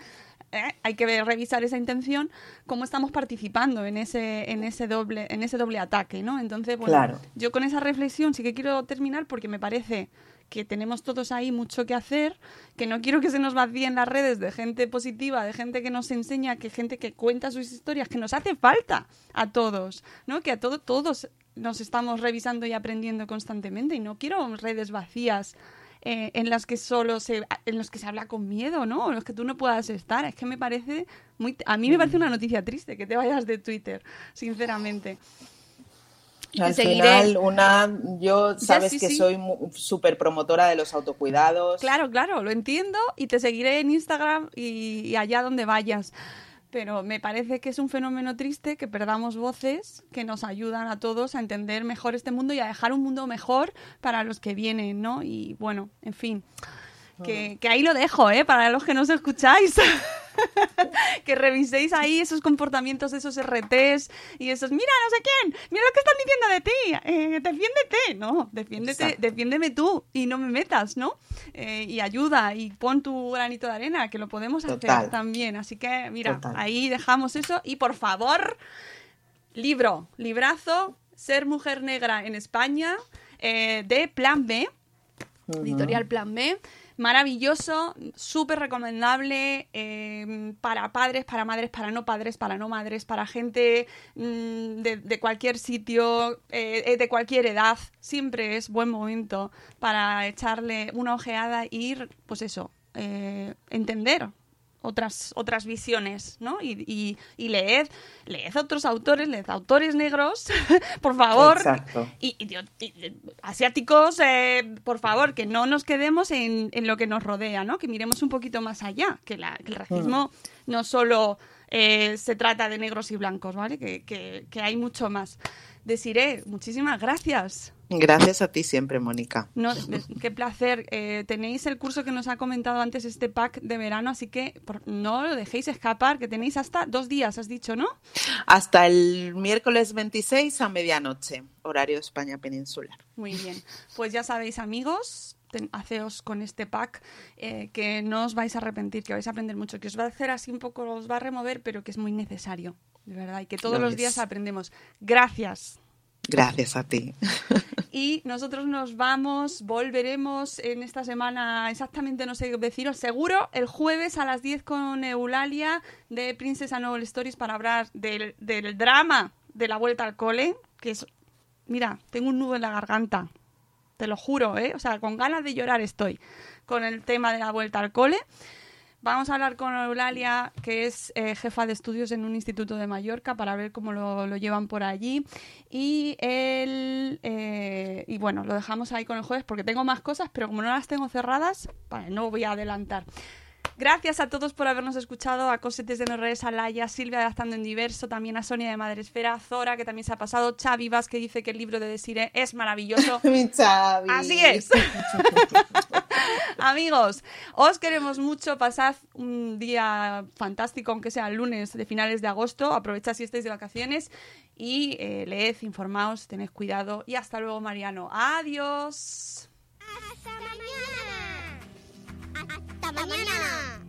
eh, hay que revisar esa intención, cómo estamos participando en ese, en ese doble, en ese doble ataque, ¿no? Entonces, bueno, Claro. yo con esa reflexión sí que quiero terminar porque me parece que tenemos todos ahí mucho que hacer, que no quiero que se nos vacíen las redes de gente positiva, de gente que nos enseña, que gente que cuenta sus historias, que nos hace falta a todos, ¿no? Que a todo, todos nos estamos revisando y aprendiendo constantemente y no quiero redes vacías eh, en las que solo se en los que se habla con miedo, ¿no? En los que tú no puedas estar. Es que me parece muy a mí me parece una noticia triste que te vayas de Twitter, sinceramente. Y Al seguiré. final, una, yo sabes sí, que sí. soy súper promotora de los autocuidados. Claro, claro, lo entiendo y te seguiré en Instagram y, y allá donde vayas. Pero me parece que es un fenómeno triste que perdamos voces que nos ayudan a todos a entender mejor este mundo y a dejar un mundo mejor para los que vienen, ¿no? Y bueno, en fin, que, que ahí lo dejo, ¿eh? Para los que nos escucháis. que reviséis ahí esos comportamientos, esos RTs y esos, mira, no sé quién, mira lo que están diciendo de ti, eh, defiéndete, no, defiéndete, Exacto. defiéndeme tú y no me metas, ¿no? Eh, y ayuda y pon tu granito de arena, que lo podemos hacer también. Así que, mira, Total. ahí dejamos eso y por favor, libro, librazo, Ser Mujer Negra en España, eh, de Plan B, editorial Plan B. Maravilloso, súper recomendable eh, para padres, para madres, para no padres, para no madres, para gente mm, de, de cualquier sitio, eh, eh, de cualquier edad. Siempre es buen momento para echarle una ojeada e ir, pues eso, eh, entender otras, otras visiones, ¿no? Y, y, y leed, leed otros autores, leed autores negros, por favor. Exacto. Y, asiáticos, eh, por favor, que no nos quedemos en, en lo que nos rodea, ¿no? Que miremos un poquito más allá, que, la- que el racismo no solo eh, se trata de negros y blancos, ¿vale? Que, que- que hay mucho más. Desiré, muchísimas gracias. Gracias a ti siempre, Mónica. No, qué placer. Eh, tenéis el curso que nos ha comentado antes este pack de verano, así que por- no lo dejéis escapar, que tenéis hasta dos días, has dicho, ¿no? Hasta el miércoles 26 a medianoche, horario España peninsular. Muy bien. Pues ya sabéis, amigos, ten- haceos con este pack eh, que no os vais a arrepentir, que vais a aprender mucho, que os va a hacer así un poco, os va a remover, pero que es muy necesario, de verdad, y que todos Lo los es. días aprendemos. Gracias. Gracias a ti. Y nosotros nos vamos, volveremos en esta semana, exactamente no sé qué deciros, seguro el jueves a las 10 con Eulalia de Princess and Novel Stories para hablar del, del drama de la vuelta al cole, que es, mira, tengo un nudo en la garganta, te lo juro, ¿eh? O sea, con ganas de llorar estoy con el tema de la vuelta al cole. Vamos a hablar con Eulalia, que es eh, jefa de estudios en un instituto de Mallorca, para ver cómo lo, lo llevan por allí. Y él, eh, y bueno, lo dejamos ahí con el jueves porque tengo más cosas, pero como no las tengo cerradas, vale, no voy a adelantar. Gracias a todos por habernos escuchado, a Cosetes de Norres, a Laia, Silvia de Adaptando en Diverso, también a Sonia de Madresfera, Zora, que también se ha pasado, Xavi Vaz, que dice que el libro de Desire es maravilloso. Mi Xavi. Así es. Amigos, os queremos mucho. Pasad un día fantástico, aunque sea el lunes de finales de agosto. Aprovechad si estáis de vacaciones y eh, leed, informaos, tened cuidado. Y hasta luego, Mariano. Adiós. Hasta mañana. Mañana.